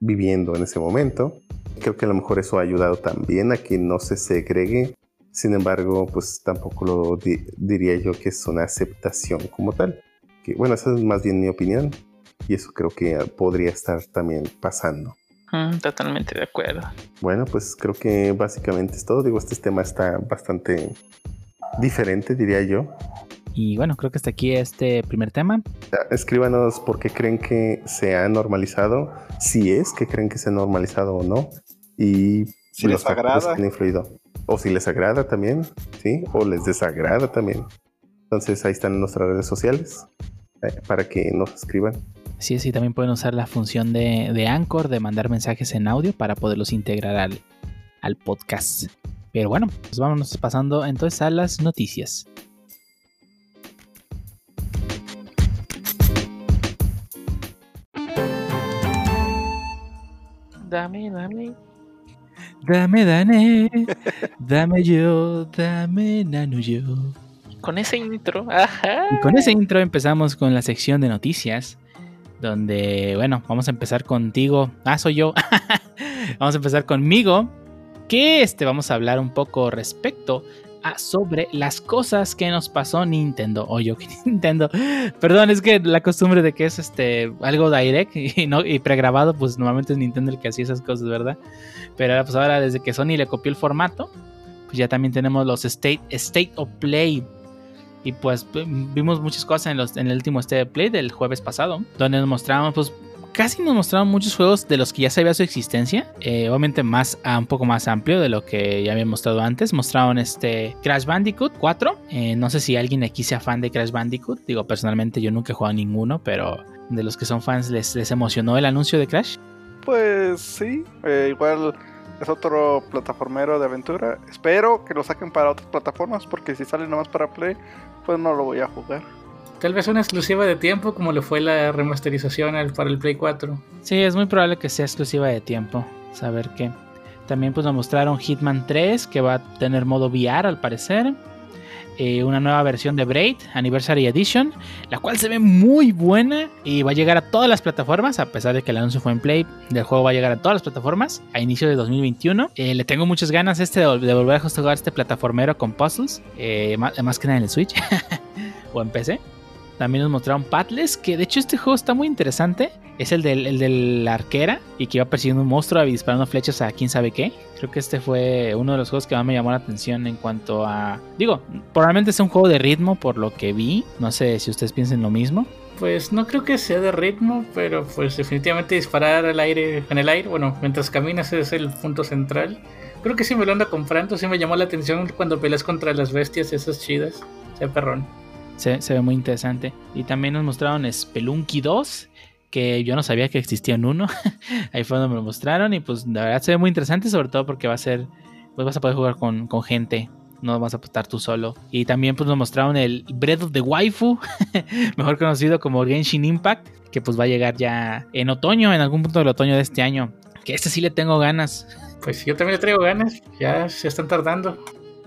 viviendo en ese momento. Creo que a lo mejor eso ha ayudado también a que no se segregue. Sin embargo, pues tampoco lo di- diría yo que es una aceptación como tal. Que, bueno, esa es más bien mi opinión. Y eso creo que podría estar también pasando. Mm, totalmente de acuerdo. Bueno, pues creo que básicamente es todo. Digo, este tema está bastante diferente, diría yo. Y bueno, creo que hasta aquí este primer tema. Escríbanos por qué creen que se ha normalizado, si es que creen que se ha normalizado o no, y Si les los agrada. que han influido. O si les agrada también, ¿sí? O les desagrada también. Entonces ahí están nuestras redes sociales eh, para que nos escriban. Sí, sí, también pueden usar la función de, de Anchor de mandar mensajes en audio para poderlos integrar al, al podcast. Pero bueno, pues vámonos pasando entonces a las noticias. Dame, dame. Dame, dame, dame yo, dame nano yo. Con ese intro. Ajá. Y con ese intro empezamos con la sección de noticias, donde, bueno, vamos a empezar contigo. Ah, soy yo. vamos a empezar conmigo, que este vamos a hablar un poco respecto a sobre las cosas que nos pasó Nintendo. O yo que Nintendo. Perdón, es que la costumbre de que es este algo direct y no y pregrabado, pues normalmente es Nintendo el que hacía esas cosas, ¿verdad? Pero ahora, pues ahora desde que Sony le copió el formato, pues ya también tenemos los State, State of Play y pues vimos muchas cosas en, los, en el último State Play del jueves pasado, donde nos mostraron, pues casi nos mostraron muchos juegos de los que ya sabía su existencia, eh, obviamente más a un poco más amplio de lo que ya habían mostrado antes. Mostraron este Crash Bandicoot 4. Eh, no sé si alguien aquí sea fan de Crash Bandicoot. Digo, personalmente yo nunca he jugado ninguno, pero de los que son fans les, les emocionó el anuncio de Crash. Pues sí, eh, igual es otro plataformero de aventura. Espero que lo saquen para otras plataformas porque si sale nomás para Play, pues no lo voy a jugar. Tal vez una exclusiva de tiempo como lo fue la remasterización para el Play 4. Sí, es muy probable que sea exclusiva de tiempo. Saber qué. También pues nos mostraron Hitman 3 que va a tener modo VR al parecer. Eh, una nueva versión de Braid Anniversary Edition, la cual se ve muy buena y va a llegar a todas las plataformas, a pesar de que el anuncio fue en Play, del juego va a llegar a todas las plataformas a inicio de 2021. Eh, le tengo muchas ganas este de, vol- de volver a jugar este plataformero con puzzles, eh, más que nada en el Switch o en PC. También nos mostraron Pathless, que de hecho este juego está muy interesante. Es el del, el de la arquera y que iba persiguiendo un monstruo y disparando flechas a quién sabe qué. Creo que este fue uno de los juegos que más me llamó la atención en cuanto a... Digo, probablemente es un juego de ritmo por lo que vi. No sé si ustedes piensen lo mismo. Pues no creo que sea de ritmo, pero pues definitivamente disparar al aire, en el aire, bueno, mientras caminas es el punto central. Creo que sí me lo ando comprando, sí me llamó la atención cuando peleas contra las bestias esas chidas. sea perrón. Se, ve muy interesante. Y también nos mostraron Spelunky 2, que yo no sabía que existía en uno. Ahí fue donde me lo mostraron y pues la verdad se ve muy interesante, sobre todo porque va a ser, pues vas a poder jugar con, con gente. No vas a estar tú solo. Y también pues nos mostraron el Breath of the Waifu, mejor conocido como Genshin Impact, que pues va a llegar ya en otoño, en algún punto del otoño de este año. Que este sí le tengo ganas. Pues yo también le traigo ganas, ya se están tardando.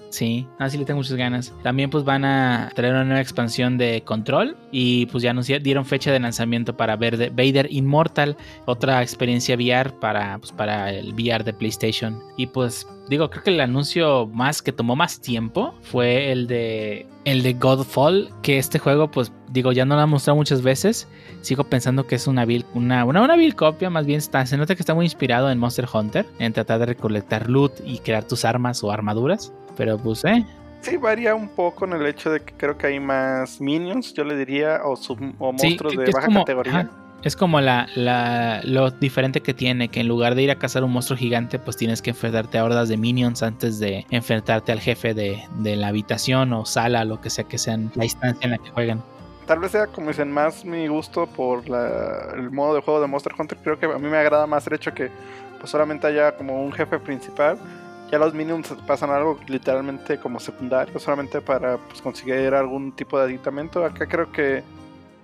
Sí, así le tengo muchas ganas. También pues van a traer una nueva expansión de Control y pues ya anunciaron, dieron fecha de lanzamiento para Vader Immortal, otra experiencia VR para, pues, para el VR de PlayStation. Y pues digo, creo que el anuncio más que tomó más tiempo fue el de el de Godfall, que este juego pues digo, ya no lo han mostrado muchas veces. Sigo pensando que es una vil, una, una, una vil copia, más bien está, se nota que está muy inspirado en Monster Hunter, en tratar de recolectar loot y crear tus armas o armaduras. Pero pues, eh. Sí, varía un poco en el hecho de que creo que hay más minions, yo le diría, o, sub- o monstruos de baja como- categoría. ajá, es como la, la- lo diferente que tiene, que en lugar de ir a cazar un monstruo gigante, pues tienes que enfrentarte a hordas de minions antes de enfrentarte al jefe de, de la habitación o sala, lo que sea que sean la instancia en la que juegan. Tal vez sea, como dicen, más mi gusto por la- el modo de juego de Monster Hunter. Creo que a mí me agrada más el hecho que pues, solamente haya como un jefe principal. Ya los minions pasan algo literalmente como secundario, solamente para pues, conseguir algún tipo de aditamento. Acá creo que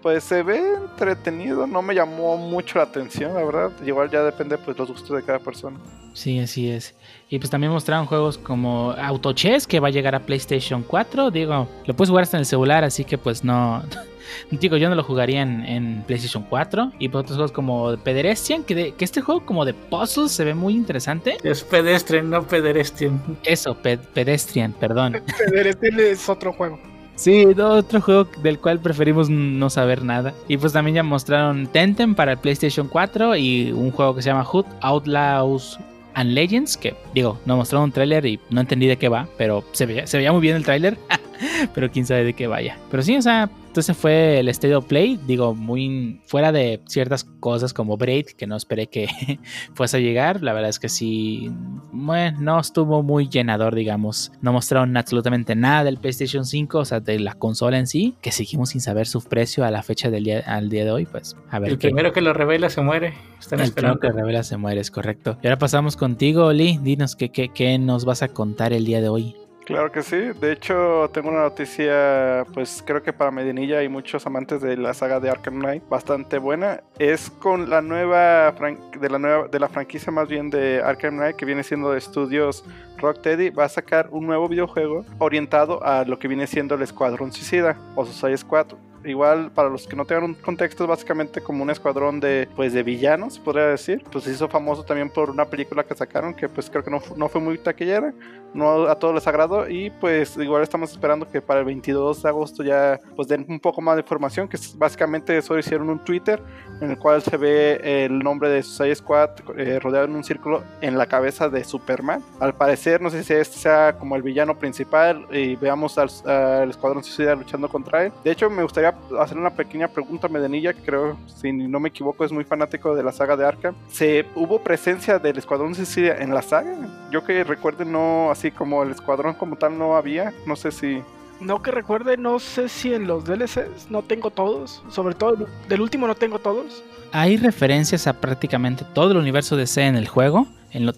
pues se ve entretenido, no me llamó mucho la atención, la verdad. Igual ya depende pues los gustos de cada persona. Sí, así es. Y pues también mostraron juegos como Auto Chess, que va a llegar a PlayStation 4. Digo, lo puedes jugar hasta en el celular, así que pues no. Digo, yo no lo jugaría en, en PlayStation 4. Y pues otros juegos como Pederastian, que, de- que este juego como de puzzles se ve muy interesante. Es pedestre, no pederestian. Eso, pe- Pedestrian, perdón. Este es otro juego. Sí, otro juego del cual preferimos no saber nada. Y pues también ya mostraron Tentem para el PlayStation 4 y un juego que se llama Hood Outlaws and Legends, que digo, no mostraron un tráiler y no entendí de qué va, pero se veía, se veía muy bien el tráiler. pero quién sabe de qué vaya. Pero sí, o sea, entonces fue el State of Play, digo, muy fuera de ciertas cosas como Braid, que no esperé que fuese a llegar. La verdad es que sí, bueno, no estuvo muy llenador, digamos. No mostraron absolutamente nada del PlayStation 5, o sea, de la consola en sí, que seguimos sin saber su precio a la fecha del día, al día de hoy. Pues a ver. El primero que lo revela se muere. Están el esperando. primero que revela se muere, es correcto. Y ahora pasamos contigo, Oli. Dinos qué, qué, qué nos vas a contar el día de hoy. Claro que sí. De hecho, tengo una noticia, pues creo que para Medinilla y muchos amantes de la saga de Arkham Knight, bastante buena. Es con la nueva de la nueva de la franquicia más bien de Arkham Knight que viene siendo de estudios Rocksteady va a sacar un nuevo videojuego orientado a lo que viene siendo el Escuadrón Suicida o Suicide Squad. Igual para los que no tengan un contexto es básicamente como un escuadrón de pues de villanos, podría decir. Pues se hizo famoso también por una película que sacaron que pues creo que no, no fue muy taquillera, no a todos les agradó y pues igual estamos esperando que para el 22 de agosto ya pues den un poco más de información, que básicamente eso hicieron un Twitter en el cual se ve el nombre de Suicide Squad eh, rodeado en un círculo en la cabeza de Superman. Al parecer, no sé si este sea como el villano principal y veamos al, al Escuadrón Suicida luchando contra él. De hecho, me gustaría hacer una pequeña pregunta a Medenilla, creo, si no me equivoco, es muy fanático de la saga de Arkham. ¿Se hubo presencia del Escuadrón Suicida en la saga? Yo que recuerde, no, así como el Escuadrón como tal no había. No sé si... No que recuerde, no sé si en los DLCs no tengo todos. Sobre todo del último no tengo todos. Hay referencias a prácticamente todo el universo de C en el juego, en, lo-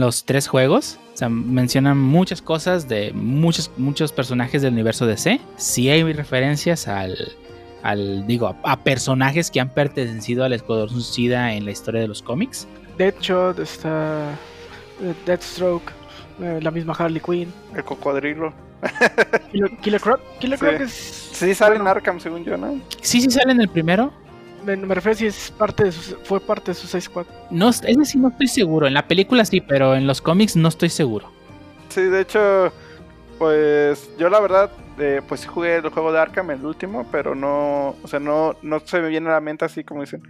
los tres juegos. O sea, mencionan muchas cosas de muchos, muchos personajes del universo de C. Sí hay referencias al, al digo, a, a personajes que han pertenecido al Escuadrón Suicida en la historia de los cómics. Deadshot, está eh, Deathstroke, eh, la misma Harley Quinn. El cocodrilo. Killer, Killer Croc. Killer Sí. Croc es. Sí, sale en Arkham, según yo, ¿no? Sí, sí sale en el primero. me, me refiero si es parte de su, fue parte de su 6 Squad. No, es decir, no estoy seguro. En la película sí, pero en los cómics no estoy seguro. Sí, de hecho, pues yo la verdad, eh, pues sí jugué el juego de Arkham, el último, pero no, o sea, no, no se me viene a la mente así como dicen.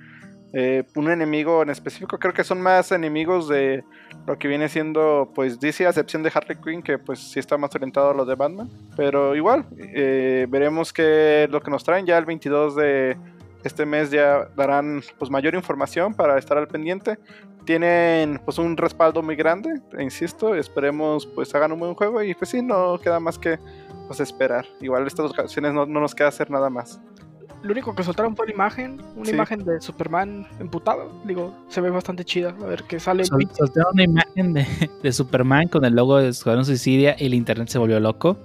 Eh, un enemigo en específico, creo que son más enemigos de lo que viene siendo, pues DC, a excepción de Harley Quinn, que pues sí está más orientado a lo de Batman. Pero igual, eh, veremos qué lo que nos traen ya el 22 de este mes ya darán pues mayor información para estar al pendiente tienen pues un respaldo muy grande, e insisto, esperemos pues hagan un buen juego y pues sí, no queda más que pues esperar. Igual estas ocasiones no, no nos queda hacer nada más. Lo único que soltaron fue la imagen, una Sí. imagen de Superman emputado. Digo, se ve bastante chida. A ver que sale. Sol- soltaron una imagen de, de Superman con el logo de Escuadrón Suicidia y el internet se volvió loco.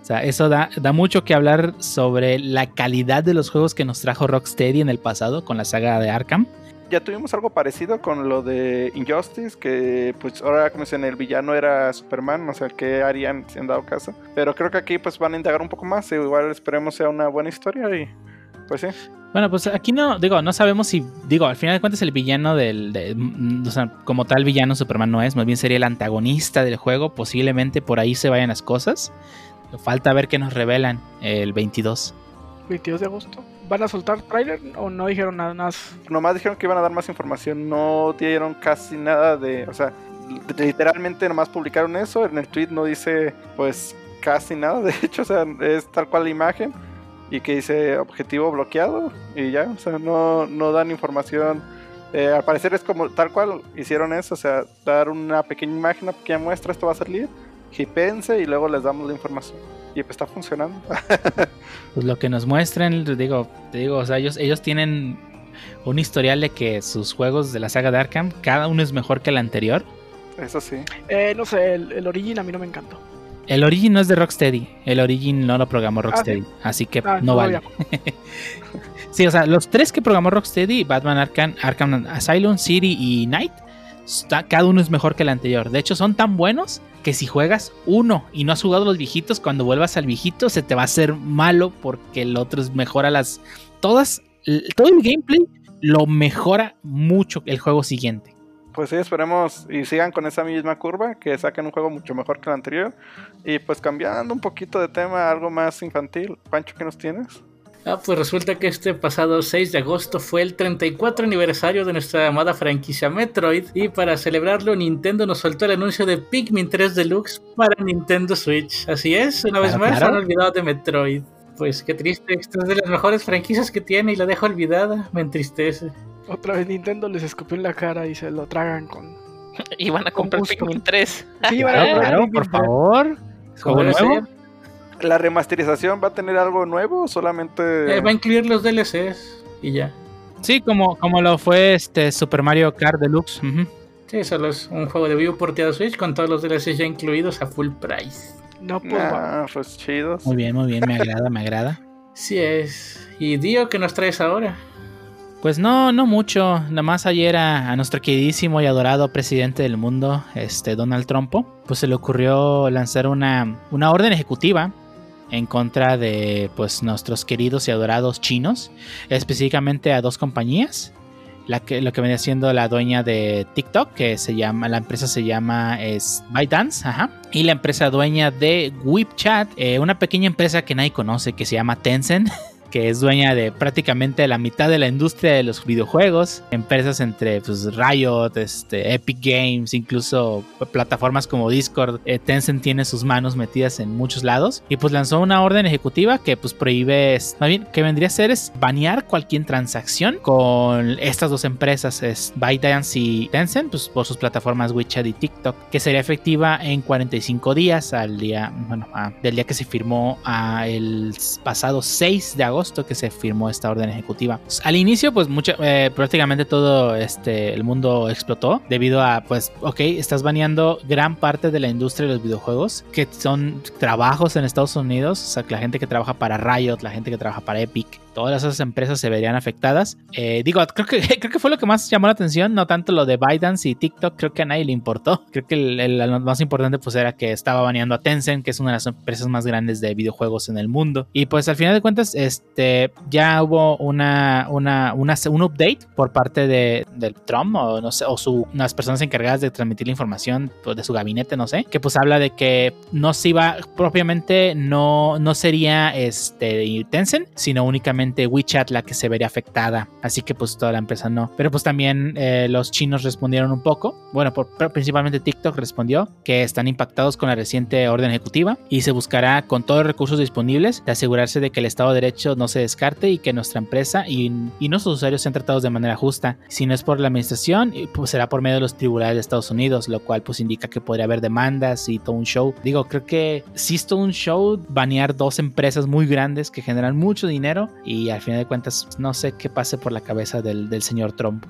O sea, eso da, da mucho que hablar sobre la calidad de los juegos que nos trajo Rocksteady en el pasado con la saga de Arkham. Ya tuvimos algo parecido con lo de Injustice, que pues ahora como dicen el villano era Superman, o sea, ¿qué harían si han dado caso? Pero creo que aquí pues van a indagar un poco más, y igual esperemos sea una buena historia y pues sí. Bueno, pues aquí no, digo, no sabemos si, digo, al final de cuentas el villano del, de- mm, o sea, como tal villano Superman no es, más bien sería el antagonista del juego, posiblemente por ahí se vayan las cosas. Falta ver qué nos revelan el 22. 22 de agosto. ¿Van a soltar trailer o no dijeron nada más? Nomás dijeron que iban a dar más información, no dieron casi nada de, o sea, literalmente nomás publicaron eso, en el tweet no dice pues casi nada, de hecho, o sea, es tal cual la imagen y que dice objetivo bloqueado y ya, o sea, no, no dan información. Eh, al parecer es como tal cual hicieron eso, o sea, dar una pequeña imagen, una pequeña muestra, esto va a salir, hipense y luego les damos la información. Y pues está funcionando. Pues lo que nos muestren, te digo, te digo, o sea, ellos, ellos tienen un historial de que sus juegos de la saga de Arkham, cada uno es mejor que el anterior. Eso sí. Eh, no sé, el, el Origin a mí no me encantó. El Origin no es de Rocksteady, el Origin no lo programó Rocksteady, así que Ah, no vale. Sí, o sea, los tres que programó Rocksteady, Batman Arkham, Arkham Asylum, City y Night, cada uno es mejor que el anterior. De hecho, son tan buenos que si juegas uno y no has jugado los viejitos, cuando vuelvas al viejito se te va a hacer malo porque el otro es mejora las... Todas, todo el gameplay lo mejora mucho el juego siguiente. Pues sí, esperemos y sigan con esa misma curva, que saquen un juego mucho mejor que el anterior. Y pues cambiando un poquito de tema, algo más infantil. Pancho, ¿qué nos tienes? Ah, pues resulta que este pasado 6 de agosto fue el 34 aniversario de nuestra amada franquicia Metroid y para celebrarlo Nintendo nos soltó el anuncio de Pikmin 3 Deluxe para Nintendo Switch. Así es, una vez más claro. han olvidado de Metroid. Pues qué triste, esta es de las mejores franquicias que tiene y la dejo olvidada, me entristece. Otra vez Nintendo les escupió en la cara y se lo tragan con. Y van a comprar gusto. Pikmin 3. Sí, van Claro, claro, por favor. Como ¿Juego debe nuevo? ¿La remasterización va a tener algo nuevo o solamente...? Eh, va a incluir los DLCs y ya. Sí, como, como lo fue este Super Mario Kart Deluxe. Sí, solo es un juego de Wii porteado a Switch con todos los DLCs ya incluidos a full price. No, pues va. Ah, pues chidos. Muy bien, muy bien, me agrada, me agrada. Sí es. Y Dio, ¿qué nos traes ahora? Pues no, no mucho. Nada más ayer a, nuestro queridísimo y adorado presidente del mundo, este Donald Trump, pues se le ocurrió lanzar una, una orden ejecutiva en contra de pues nuestros queridos y adorados chinos, específicamente a dos compañías. La que, lo que venía siendo la dueña de TikTok, que se llama, la empresa se llama es ByteDance, ajá. Y la empresa dueña de WeChat, eh, una pequeña empresa que nadie conoce, que se llama Tencent, que es dueña de prácticamente la mitad de la industria de los videojuegos. Empresas entre pues, Riot, este, Epic Games, incluso plataformas como Discord. Eh, Tencent tiene sus manos metidas en muchos lados. Y pues lanzó una orden ejecutiva que pues prohíbe, más bien, que vendría a ser es banear cualquier transacción con estas dos empresas, es ByteDance y Tencent, pues por sus plataformas WeChat y TikTok, que sería efectiva en 45 días al día, bueno, a- del día que se firmó a el pasado 6 de agosto que se firmó esta orden ejecutiva. Al inicio, pues mucha, eh, prácticamente todo este, el mundo explotó debido a, pues, ok, estás baneando gran parte de la industria de los videojuegos, que son trabajos en Estados Unidos, o sea, la gente que trabaja para Riot, la gente que trabaja para Epic, todas esas empresas se verían afectadas. Eh, digo, creo que, creo que fue lo que más llamó la atención, no tanto lo de ByteDance y TikTok, creo que a nadie le importó. Creo que el, lo más importante pues era que estaba baneando a Tencent, que es una de las empresas más grandes de videojuegos en el mundo. Y pues al final de cuentas, este, ya hubo una, una, una- un update por parte de, del Trump o no sé, o su, unas personas encargadas de transmitir la información pues, de su gabinete, no sé, que pues habla de que no se iba propiamente, no, no sería este Tencent, sino únicamente WeChat la que se vería afectada. Así que pues toda la empresa no. Pero pues también eh, los chinos respondieron un poco. Bueno, por, pero principalmente TikTok respondió que están impactados con la reciente orden ejecutiva y se buscará con todos los recursos disponibles de asegurarse de que el Estado de Derecho no se descarte y que nuestra empresa y, y nuestros usuarios sean tratados de manera justa. Si no es por la administración, pues será por medio de los tribunales de Estados Unidos, lo cual pues indica que podría haber demandas y todo un show. Digo, creo que sí es todo un show banear dos empresas muy grandes que generan mucho dinero y al final de cuentas no sé qué pase por la cabeza del, del señor Trump.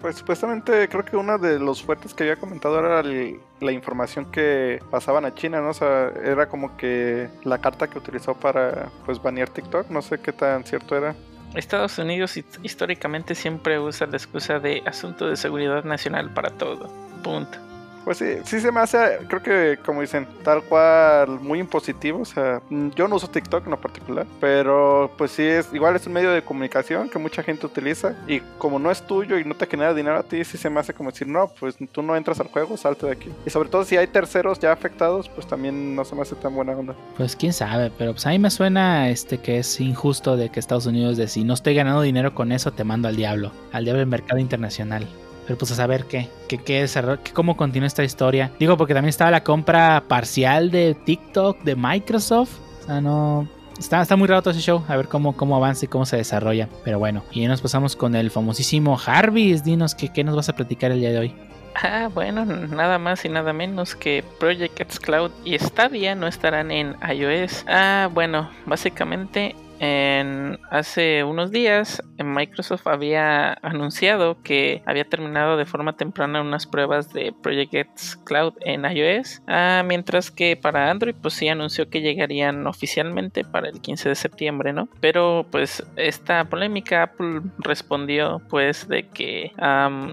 Pues supuestamente creo que uno de los fuertes que había comentado era el- la información que pasaban a China, ¿no? O sea, era como que la carta que utilizó para pues banear TikTok, no sé qué tan cierto era. Estados Unidos hist- históricamente siempre usa la excusa de asunto de seguridad nacional para todo. Punto. Pues sí, sí se me hace, creo que como dicen, tal cual muy impositivo, o sea, yo no uso TikTok en lo particular, pero pues sí es, igual es un medio de comunicación que mucha gente utiliza y como no es tuyo y no te genera dinero a ti, sí se me hace como decir, no, pues tú no entras al juego, salte de aquí. Y sobre todo si hay terceros ya afectados, pues también no se me hace tan buena onda. Pues quién sabe, pero pues a mí me suena este que es injusto de que Estados Unidos de si no estoy ganando dinero con eso te mando al diablo, al diablo del mercado internacional. Pero pues a saber qué, qué, qué cómo continúa esta historia. Digo, porque también estaba la compra parcial de TikTok de Microsoft. O sea, no. Está, está muy raro todo ese show. A ver cómo, cómo avanza y cómo se desarrolla. Pero bueno, y nos pasamos con el famosísimo Jarvis. Dinos qué, qué nos vas a platicar el día de hoy. Ah, bueno, nada más y nada menos que Project X Cloud y Stadia no estarán en iOS. Ah, bueno, básicamente en hace unos días Microsoft había anunciado que había terminado de forma temprana unas pruebas de Project X Cloud en iOS, ah, mientras que para Android pues sí anunció que llegarían oficialmente para el 15 de septiembre, ¿no? Pero pues esta polémica Apple respondió pues de que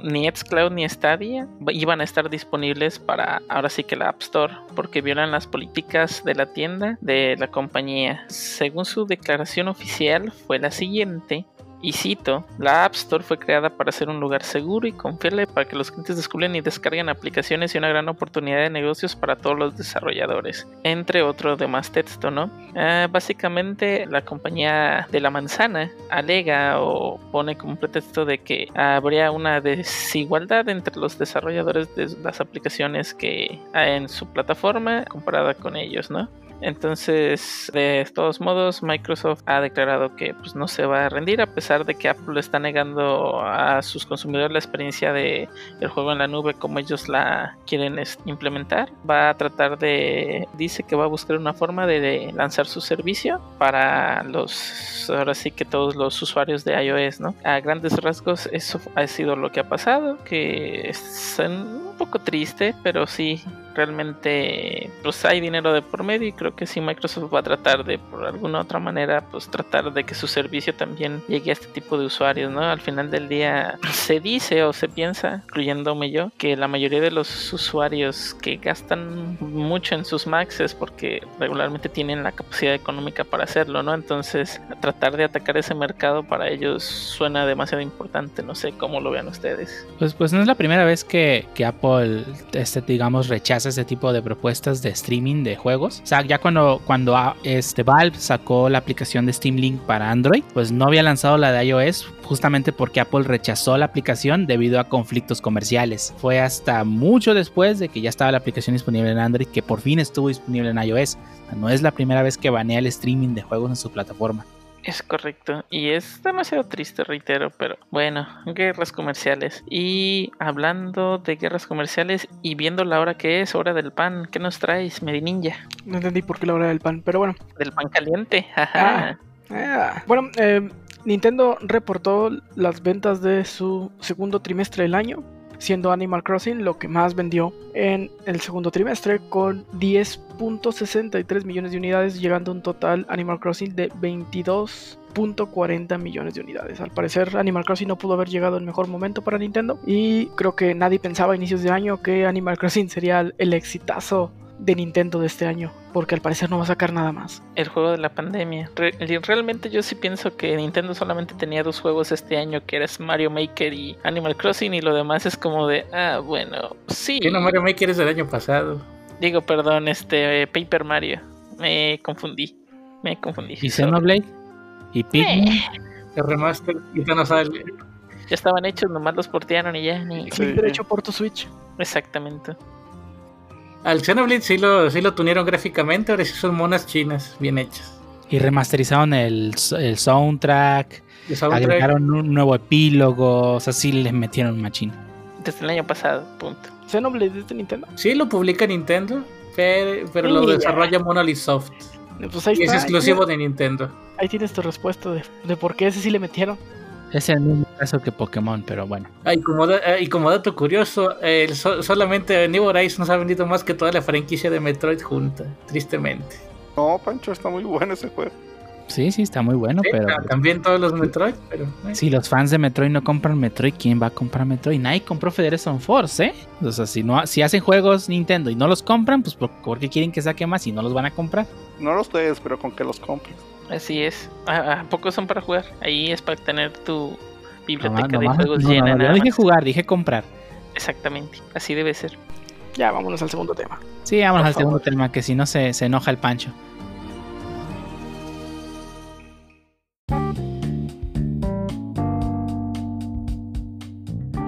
ni Xcloud ni Stadia iban a estar disponibles para ahora sí que la App Store porque violan las políticas de la tienda de la compañía. Según su declaración oficial fue la siguiente. Y cito, la App Store fue creada para ser un lugar seguro y confiable para que los clientes descubren y descarguen aplicaciones y una gran oportunidad de negocios para todos los desarrolladores, entre otro demás texto, ¿no? Ah, básicamente la compañía de la manzana alega o pone como pretexto de que habría una desigualdad entre los desarrolladores de las aplicaciones que hay en su plataforma comparada con ellos, ¿no? Entonces, de todos modos, Microsoft ha declarado que pues, no se va a rendir a pesar de que Apple está negando a sus consumidores la experiencia de el juego en la nube como ellos la quieren implementar. Va a tratar de, dice que va a buscar una forma de, lanzar su servicio para los, ahora sí que todos los usuarios de iOS, ¿no? A grandes rasgos, eso ha sido lo que ha pasado, que es un poco triste, pero sí realmente pues hay dinero de por medio y creo que si Microsoft va a tratar de por alguna otra manera pues tratar de que su servicio también llegue a este tipo de usuarios no al final del día se dice o se piensa incluyéndome yo que la mayoría de los usuarios que gastan mucho en sus Macs es porque regularmente tienen la capacidad económica para hacerlo no entonces tratar de atacar ese mercado para ellos suena demasiado importante no sé cómo lo vean ustedes. Pues pues no es la primera vez que, que Apple este digamos rechaza ese tipo de propuestas de streaming de juegos. O sea, ya cuando, cuando ah, este Valve sacó la aplicación de Steam Link para Android, pues no había lanzado la de iOS justamente porque Apple rechazó la aplicación debido a conflictos comerciales. Fue hasta mucho después de que ya estaba la aplicación disponible en Android que por fin estuvo disponible en iOS. no es la primera vez que banea el streaming de juegos en su plataforma. Es correcto. Y es demasiado triste, reitero, pero bueno, guerras comerciales. Y hablando de guerras comerciales y viendo la hora que es, hora del pan, ¿qué nos traes, Medininja? No entendí por qué la hora del pan, pero bueno. Del pan caliente, ah, ah. Bueno, eh, Nintendo reportó las ventas de su segundo trimestre del año siendo Animal Crossing lo que más vendió en el segundo trimestre con 10.63 millones de unidades, llegando a un total Animal Crossing de 22.40 millones de unidades. Al parecer Animal Crossing no pudo haber llegado en mejor momento para Nintendo y creo que nadie pensaba a inicios de año que Animal Crossing sería el exitazo de Nintendo de este año, porque al parecer no va a sacar nada más. El juego de la pandemia. realmente yo sí pienso que Nintendo solamente tenía dos juegos este año, que eran Mario Maker y Animal Crossing, y lo demás es como de, ah, bueno, sí. Que no, Mario Maker es del año pasado. Digo, perdón, este, Paper Mario. Me confundí. Me confundí. ¿Y Xenoblade? ¿Y Pikmin? Eh. El remaster, y no sale. Ya estaban hechos, nomás los portearon y ya. Ni... Sí, derecho por tu Switch. Exactamente. Al Xenoblade sí lo, sí lo tunieron gráficamente, ahora sí son monas chinas bien hechas. Y remasterizaron el, el soundtrack, agregaron un nuevo epílogo, o sea, sí les metieron machín. Desde el año pasado, punto. ¿Xenoblade es de Nintendo? Sí, lo publica Nintendo, pero, lo desarrolla Monolith Soft. Pues y es exclusivo de Nintendo. Ahí tienes tu respuesta de, de por qué ese sí le metieron. Es el mismo caso que Pokémon, pero bueno. Ah, y, como y como dato curioso, solamente New Horizons nos ha vendido más que toda la franquicia de Metroid junta, tristemente. No, Pancho, está muy bueno ese juego. Sí, sí, está muy bueno, pero... También todos los Metroid, pero... Si los fans de Metroid no compran Metroid, ¿quién va a comprar Metroid? Nadie compró Federation Force, ¿eh? O sea, si, no, si hacen juegos Nintendo y no los compran, pues ¿por, qué quieren que saque más y no los van a comprar? No los des, pero con que los compren. Así es. ¿A, poco son para jugar? Ahí es para tener tu biblioteca de juegos llena. No, dije jugar, dije comprar. Exactamente, así debe ser. Ya, vámonos al segundo tema. Sí, vámonos al segundo tema, que si no se, se enoja el Pancho.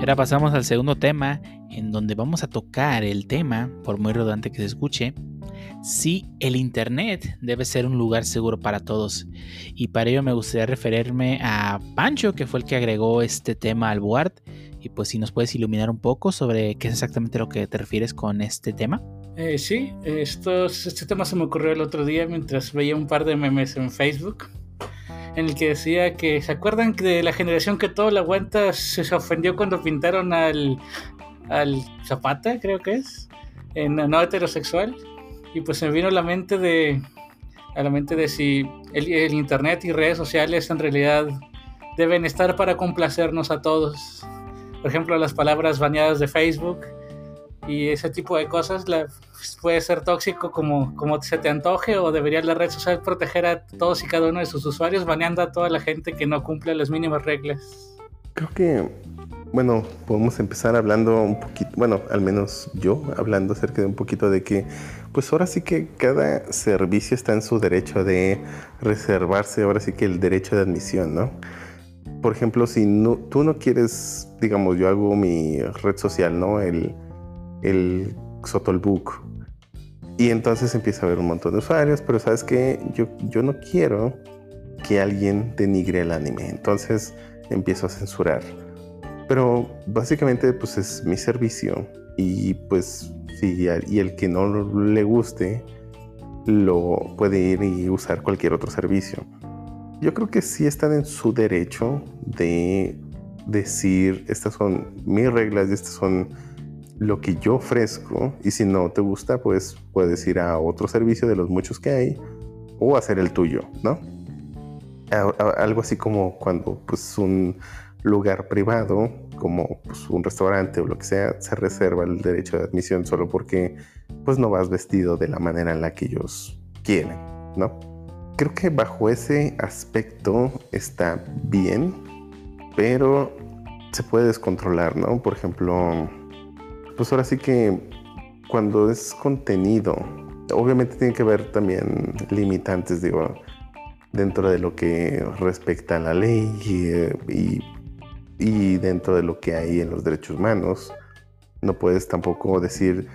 ahora pasamos al segundo tema, en donde vamos a tocar el tema, por muy rodante que se escuche, si el Internet debe ser un lugar seguro para todos. Y para ello me gustaría referirme a Pancho, que fue el que agregó este tema al board. Y pues si nos puedes iluminar un poco sobre qué es exactamente lo que te refieres con este tema. Eh, sí, este tema se me ocurrió el otro día mientras veía un par de memes en Facebook en el que decía que se acuerdan de la generación que todo la aguanta se ofendió cuando pintaron al, al Zapata, creo que es, en no heterosexual y pues me vino a la mente de a la mente de si el, internet y redes sociales en realidad deben estar para complacernos a todos. Por ejemplo, las palabras baneadas de Facebook y ese tipo de cosas la, puede ser tóxico como, como se te antoje o debería la red social proteger a todos y cada uno de sus usuarios baneando a toda la gente que no cumple las mínimas reglas. Creo que, bueno, podemos empezar hablando un poquito, bueno, al menos yo hablando acerca de un poquito de que, pues ahora sí que cada servicio está en su derecho de reservarse, ahora sí que el derecho de admisión, ¿no? Por ejemplo, si no, tú no quieres, digamos, yo hago mi red social, ¿no? El, el Sotolbook. Y entonces empieza a haber un montón de usuarios, pero sabes que yo, yo no quiero que alguien denigre el anime. Entonces empiezo a censurar. Pero básicamente pues es mi servicio y pues si y el que no le guste lo puede ir y usar cualquier otro servicio. Yo creo que sí están en su derecho de decir estas son mis reglas y estas son lo que yo ofrezco y si no te gusta, pues puedes ir a otro servicio de los muchos que hay o hacer el tuyo, ¿no? algo así como cuando pues un lugar privado como pues, un restaurante o lo que sea se reserva el derecho de admisión solo porque pues no vas vestido de la manera en la que ellos quieren, ¿no? Creo que bajo ese aspecto está bien, pero se puede descontrolar, ¿no? Por ejemplo, pues ahora sí que cuando es contenido, obviamente tiene que haber también limitantes, digo, dentro de lo que respecta a la ley y, dentro de lo que hay en los derechos humanos. No puedes tampoco decir,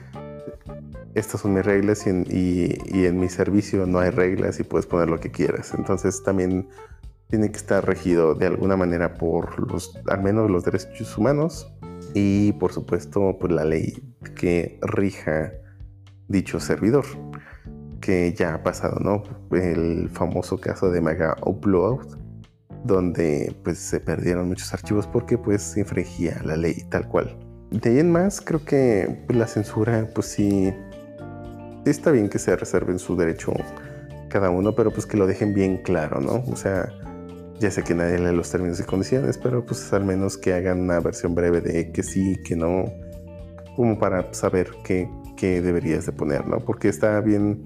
estas son mis reglas y en, y mi servicio no hay reglas y puedes poner lo que quieras. Entonces también tiene que estar regido de alguna manera por los, al menos los derechos humanos y por supuesto pues la ley que rija dicho servidor que ya ha pasado, ¿no? El famoso caso de Mega Upload donde pues se perdieron muchos archivos porque pues infringía la ley tal cual. De ahí en más creo que pues, la censura pues sí, está bien que se reserven su derecho cada uno, pero pues que lo dejen bien claro, ¿no? O sea, ya sé que nadie lee los términos y condiciones, pero pues al menos que hagan una versión breve de que sí, que no, como para saber qué, deberías de poner, ¿no? Porque está bien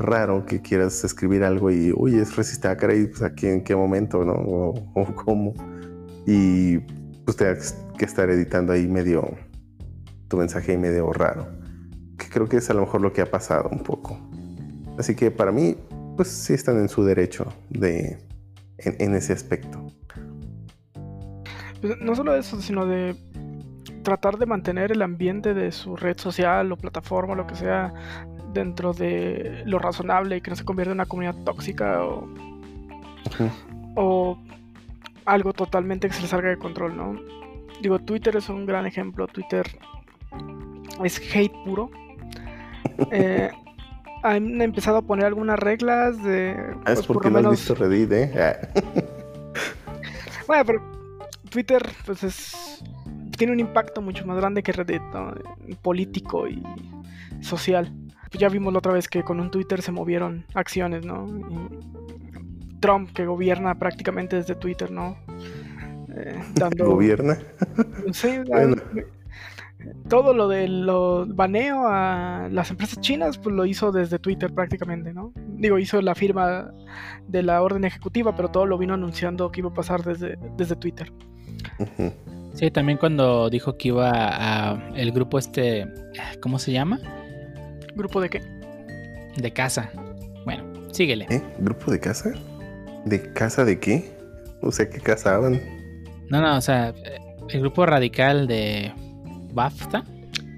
raro que quieras escribir algo y, uy, es resistácara y pues aquí en qué momento, ¿no? O, cómo. Y pues tengas que estar editando ahí medio tu mensaje ahí medio raro. Que creo que es a lo mejor lo que ha pasado un poco. Así que para mí, pues sí están en su derecho de en, ese aspecto. Pues, no solo eso, sino de tratar de mantener el ambiente de su red social o plataforma, lo que sea, dentro de lo razonable y que no se convierta en una comunidad tóxica o, o algo totalmente que se le salga de control, ¿no? Digo, Twitter es un gran ejemplo. Twitter es hate puro. eh, han empezado a poner algunas reglas de. Ah, es pues, porque no has visto Reddit, ¿eh? Ah. bueno, pero Twitter, pues es. Tiene un impacto mucho más grande que Reddit, ¿no? Político y social. Pues ya vimos la otra vez que con un Twitter se movieron acciones, ¿no? Trump, que gobierna prácticamente desde Twitter, ¿no? Eh, dando... ¿Gobierna? Sí, bueno todo lo del baneo a las empresas chinas, pues lo hizo desde Twitter prácticamente, ¿no? Digo, hizo la firma de la orden ejecutiva, pero todo lo vino anunciando que iba a pasar desde, desde Twitter. Sí, también cuando dijo que iba a el grupo este, ¿cómo se llama? ¿Grupo de qué? De casa. Bueno, síguele. ¿Eh? ¿Grupo de casa? ¿De casa de qué? O sea, ¿qué casaban? No, no, o sea, el grupo radical de BAFTA?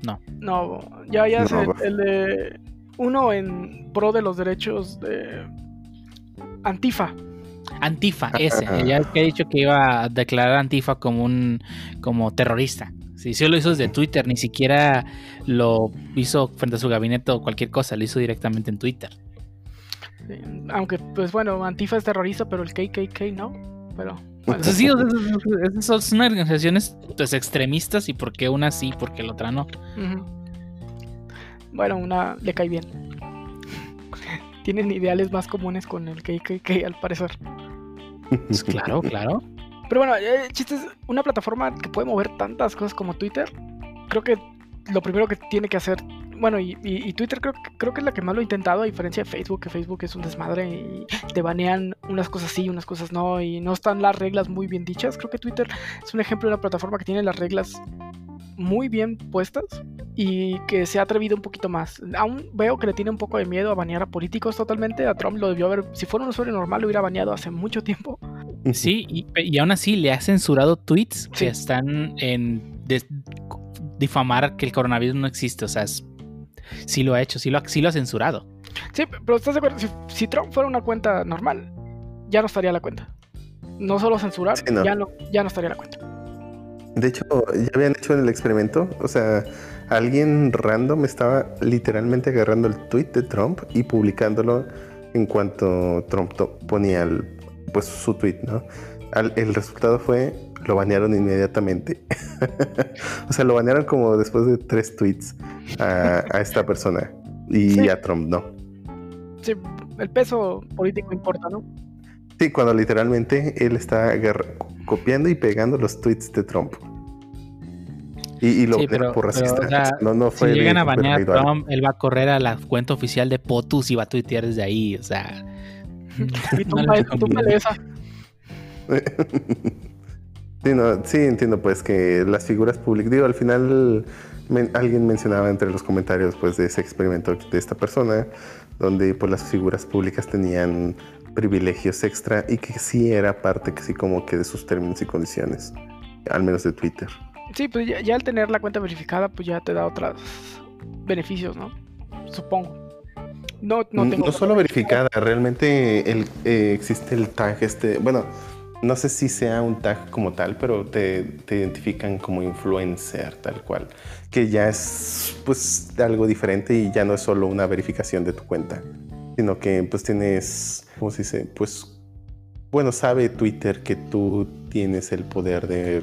No. No, ya, ya sé, el de uno en pro de los derechos de Antifa. Antifa, ese. ya que he dicho que iba a declarar a Antifa como un como terrorista. Si sí, lo hizo desde Twitter, ni siquiera lo hizo frente a su gabinete o cualquier cosa, lo hizo directamente en Twitter. aunque, pues bueno, Antifa es terrorista, pero el KKK no. Pero sí, son organizaciones pues, extremistas y por qué una sí, por qué la otra no. Bueno, una le cae bien. Tienen ideales más comunes con el KKK al parecer. Pues claro, claro. Pero bueno, eh, chistes, una plataforma que puede mover tantas cosas como Twitter, creo que lo primero que tiene que hacer, bueno, y, Twitter creo, creo que es la que más lo ha intentado, a diferencia de Facebook, que Facebook es un desmadre y te banean unas cosas sí, unas cosas no, y no están las reglas muy bien dichas. Creo que Twitter es un ejemplo de una plataforma que tiene las reglas muy bien puestas y que se ha atrevido un poquito más. Aún veo que le tiene un poco de miedo a banear a políticos totalmente. A Trump lo debió haber, si fuera un usuario normal, lo hubiera baneado hace mucho tiempo. Sí, y, y aún así le ha censurado tweets Sí. que están en difamar que el coronavirus no existe. O sea, es- sí lo ha hecho, sí lo ha, sí lo ha censurado. Sí, pero ¿estás de acuerdo? Si, si Trump fuera una cuenta normal, ya no estaría la cuenta. No solo censurar, Sí, no. Ya, no, ya no estaría la cuenta. De hecho, ya habían hecho el experimento. O sea, alguien random estaba literalmente agarrando el tweet de Trump y publicándolo en cuanto Trump ponía el- pues su tweet, ¿no? Al- el resultado fue lo banearon inmediatamente. o sea, lo banearon como después de tres tweets a, a esta persona y Sí. a Trump, ¿no? Sí, el peso político importa, ¿no? Sí, cuando literalmente él está copiando y pegando los tweets de Trump. Y, y lo Sí, pero- por racista. o sea, O sea, no, no Si fue llegan a banear a. Trump, él va a correr a la cuenta oficial de POTUS y va a tuitear desde ahí. O sea, Y no esa. sí, no, sí, entiendo pues que las figuras públicas, digo, al final men- alguien mencionaba entre los comentarios pues de ese experimento de esta persona, donde pues las figuras públicas tenían privilegios extra y que sí era parte que sí como que de sus términos y condiciones, al menos de Twitter. Sí, pues ya, ya al tener la cuenta verificada, pues ya te da otros beneficios, ¿no? Supongo. No, no tengo. no solo verificada, realmente el, eh, existe el tag este, bueno, no sé si sea un tag como tal, pero te, te identifican como influencer tal cual, que ya es pues algo diferente y ya no es solo una verificación de tu cuenta, sino que pues tienes, ¿cómo se dice? Pues, bueno, sabe Twitter que tú tienes el poder de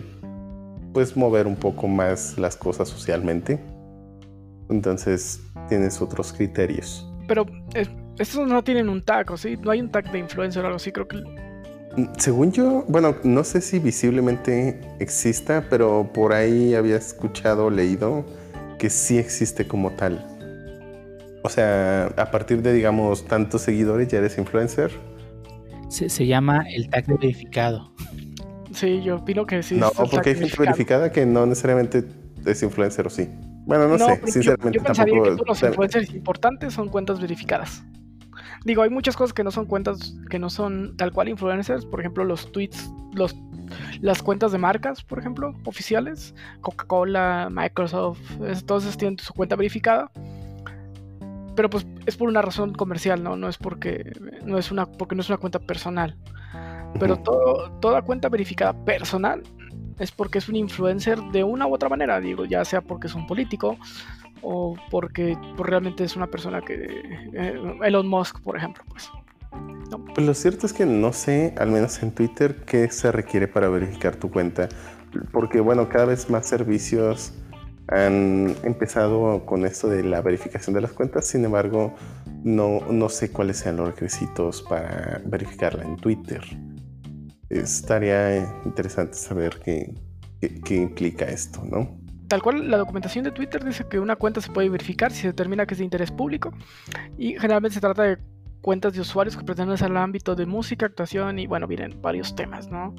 pues mover un poco más las cosas socialmente. Entonces tienes otros criterios. Pero es- estos no tienen un tag, ¿o sí? No hay un tag de influencer o algo así, creo que. Según yo, bueno, no sé si visiblemente exista, pero por ahí había escuchado leído que sí existe como tal. O sea, a partir de, digamos, tantos seguidores ya eres influencer. se, se llama el tag de verificado. Sí, yo opino que sí. no, es el tag porque hay gente verificada que no necesariamente es influencer o sí. Bueno, no, sé, yo- sinceramente yo, pensaría tampoco. que todos los influencers importantes son cuentas verificadas. Digo, hay muchas cosas que no son cuentas, que no son tal cual influencers. Por ejemplo, los tweets, los, las cuentas de marcas, por ejemplo, oficiales. Coca-Cola, Microsoft, todos tienen su cuenta verificada. Pero pues es por una razón comercial, ¿no? No es porque no es una, porque no es una cuenta personal. Pero todo, toda cuenta verificada personal es porque es un influencer de una u otra manera, digo, ya sea porque es un político o porque pues, realmente es una persona que... eh, Elon Musk, por ejemplo, pues. Pues lo cierto es que no sé, al menos en Twitter, qué se requiere para verificar tu cuenta. Porque bueno, cada vez más servicios han empezado con esto de la verificación de las cuentas. Sin embargo, no, no sé cuáles sean los requisitos para verificarla en Twitter. Estaría interesante saber qué, qué, implica esto, ¿no? Tal cual, la documentación de Twitter dice que una cuenta se puede verificar si se determina que es de interés público y generalmente se trata de cuentas de usuarios que pertenecen al ámbito de música, actuación y bueno, vienen varios temas, ¿no?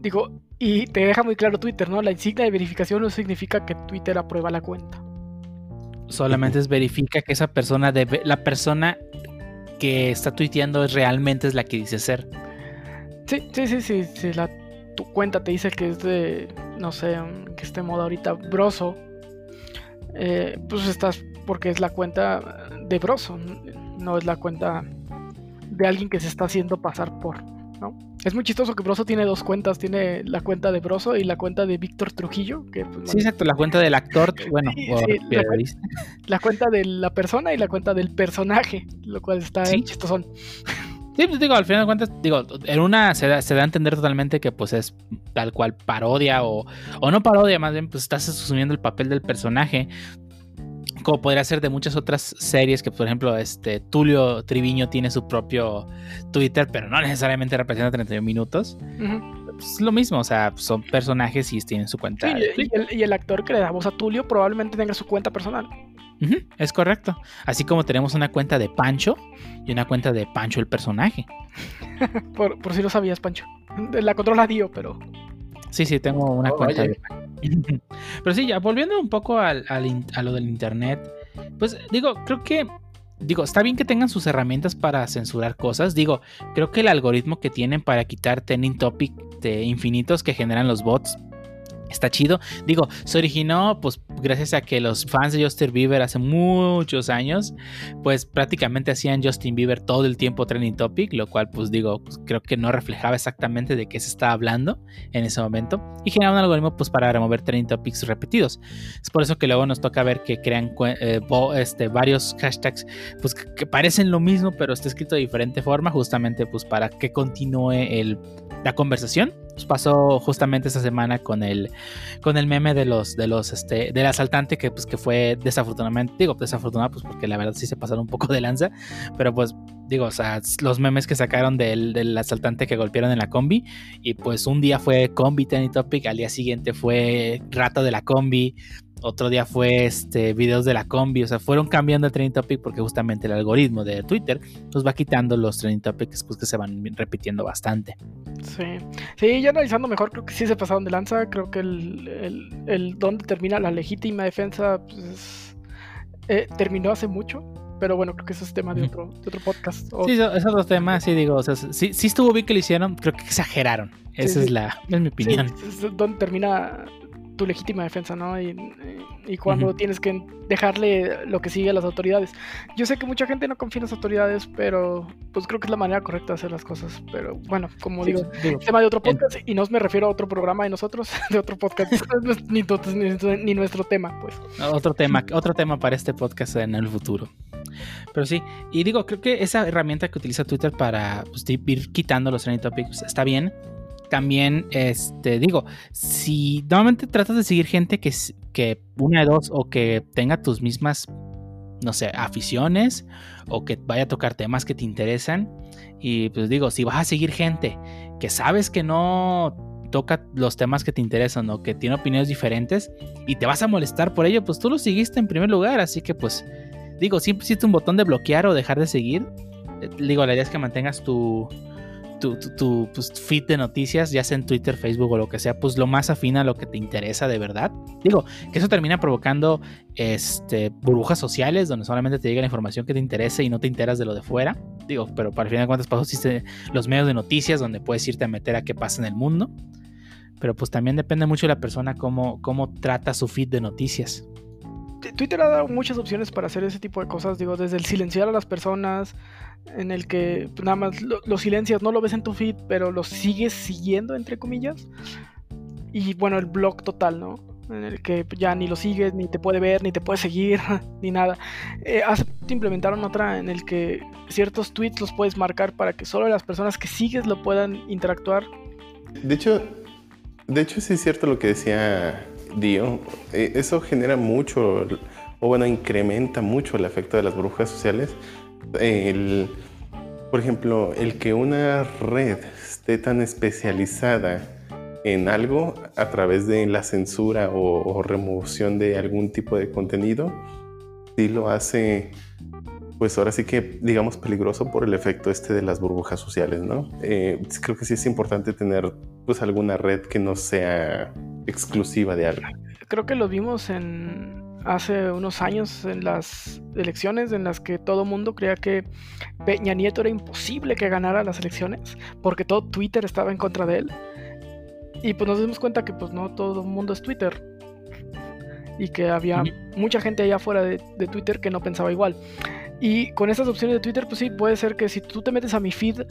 Digo, y te deja muy claro Twitter, ¿no? La insignia de verificación no significa que Twitter aprueba la cuenta. Solamente es verifica que esa persona debe, la persona que está tuiteando es realmente es la que dice ser. Sí, sí, sí, sí, la, tu cuenta te dice que es de, no sé, que esté moda ahorita Broso, eh, pues estás porque es la cuenta de Broso, no es la cuenta de alguien que se está haciendo pasar por, ¿no? Es muy chistoso que Broso tiene dos cuentas, tiene la cuenta de Broso y la cuenta de Víctor Trujillo, que pues, Sí, exacto, la cuenta del actor, bueno, Sí, o sí, la- periodista. la cuenta de la persona y la cuenta del personaje, lo cual está Sí. chistosón. Sí, pues digo, al final de cuentas, digo, en una se da, se da a entender totalmente que pues es tal cual parodia o, o no parodia, más bien pues estás asumiendo el papel del personaje. Como podría ser de muchas otras series que, por ejemplo, este Tulio Triviño tiene su propio Twitter, pero no necesariamente representa 31 minutos. Ujú. pues, es lo mismo, o sea, son personajes y tienen su cuenta. Sí, y, el, y el actor que le da voz a Tulio probablemente tenga su cuenta personal. Es correcto. Así como tenemos una cuenta de Pancho y una cuenta de Pancho el personaje. Por, por si lo sabías, Pancho. La controla Dio, pero. Sí, sí, tengo una Oh, cuenta oye. de Pero sí, ya volviendo un poco al, al a lo del internet, pues digo, creo que, digo, está bien que tengan sus herramientas para censurar cosas. Digo, creo que el algoritmo que tienen para quitar trending topic de infinitos que generan los bots está chido. Digo, se originó pues gracias a que los fans de Justin Bieber hace muchos años pues prácticamente hacían Justin Bieber todo el tiempo trending topic, lo cual pues digo, pues, creo que no reflejaba exactamente de qué se estaba hablando en ese momento y generaba un algoritmo pues para remover trending topics repetidos. Es por eso que luego nos toca ver que crean eh, este, varios hashtags pues que, parecen lo mismo pero está escrito de diferente forma justamente pues para que continúe la conversación. Nos pasó justamente esta semana con el con el meme de los de los este del asaltante que pues que fue desafortunadamente digo desafortunado pues porque la verdad sí se pasaron un poco de lanza pero pues digo o sea los memes que sacaron del, del asaltante que golpearon en la combi y pues un día fue combi Tenny Topic al día siguiente fue rata de la combi otro día fue este videos de la combi, o sea, fueron cambiando el trending topic porque justamente el algoritmo de Twitter nos va quitando los trending topics pues que se van repitiendo bastante. Sí. Sí, ya analizando mejor, creo que sí se pasaron de lanza. Creo que el, el, el donde termina la legítima defensa pues, es- eh, terminó hace mucho. Pero bueno, creo que ese es tema de otro, de otro podcast. O- Sí, eso- es otro tema, sí digo, o sea, sí, sí estuvo bien que lo hicieron, creo que exageraron. Esa sí. es la, es mi opinión. es donde termina tu legítima defensa, ¿no? Y, y cuando tienes que dejarle lo que sigue a las autoridades. Yo sé que mucha gente no confía en las autoridades, pero pues creo que es la manera correcta de hacer las cosas. Pero bueno, como Sí, digo, tema de otro podcast y no me refiero a otro programa de nosotros, de otro podcast, ni, ni- ni nuestro tema, pues. Otro tema, otro tema para este podcast en el futuro. Pero sí, y digo, creo que esa herramienta que utiliza Twitter para pues, ir quitando los trending topics está bien. También, este, digo, si normalmente tratas de seguir gente que, que una de dos o que tenga tus mismas, no sé, aficiones o que vaya a tocar temas que te interesan. Y pues digo, si vas a seguir gente que sabes que no toca los temas que te interesan o que tiene opiniones diferentes y te vas a molestar por ello, pues tú lo seguiste en primer lugar. Así que pues digo, siempre existe un botón de bloquear o dejar de seguir. Eh, Digo, la idea es que mantengas tu, tu, tu, pues, feed de noticias, ya sea en Twitter, Facebook o lo que sea, pues lo más afín a lo que te interesa de verdad. Digo, que eso termina provocando este, burbujas sociales donde solamente te llega la información que te interesa y no te enteras de lo de fuera. Digo, pero para el final de cuentas, eso existen los medios de noticias donde puedes irte a meter a qué pasa en el mundo. Pero pues también depende mucho de la persona cómo trata su feed de noticias. Twitter ha dado muchas opciones para hacer ese tipo de cosas, digo, desde el silenciar a las personas, en el que pues, nada más lo, silencias, no lo ves en tu feed, pero lo sigues siguiendo, entre comillas. Y bueno, el blog total, ¿no? En el que ya ni lo sigues, ni te puede ver, ni te puede seguir, ni nada. Eh, hace implementaron otra en el que ciertos tweets los puedes marcar para que solo las personas que sigues lo puedan interactuar. De hecho, de hecho sí es cierto lo que decía Dio. Eh, Eso genera mucho, o bueno, incrementa mucho el efecto de las burbujas sociales. El, por ejemplo, el que una red esté tan especializada en algo a través de la censura o, o remoción de algún tipo de contenido, sí lo hace, pues ahora sí que digamos peligroso por el efecto este de las burbujas sociales, ¿no? Eh, creo que sí es importante tener pues alguna red que no sea exclusiva de algo. creo que lo vimos en hace unos años en las elecciones en las que todo mundo creía que Peña Nieto era imposible que ganara las elecciones porque todo Twitter estaba en contra de él. Y pues nos dimos cuenta que pues no todo el mundo es Twitter. Y que había mucha gente allá afuera de, de Twitter que no pensaba igual. Y con estas opciones de Twitter, pues sí, puede ser que si tú te metes a mi feed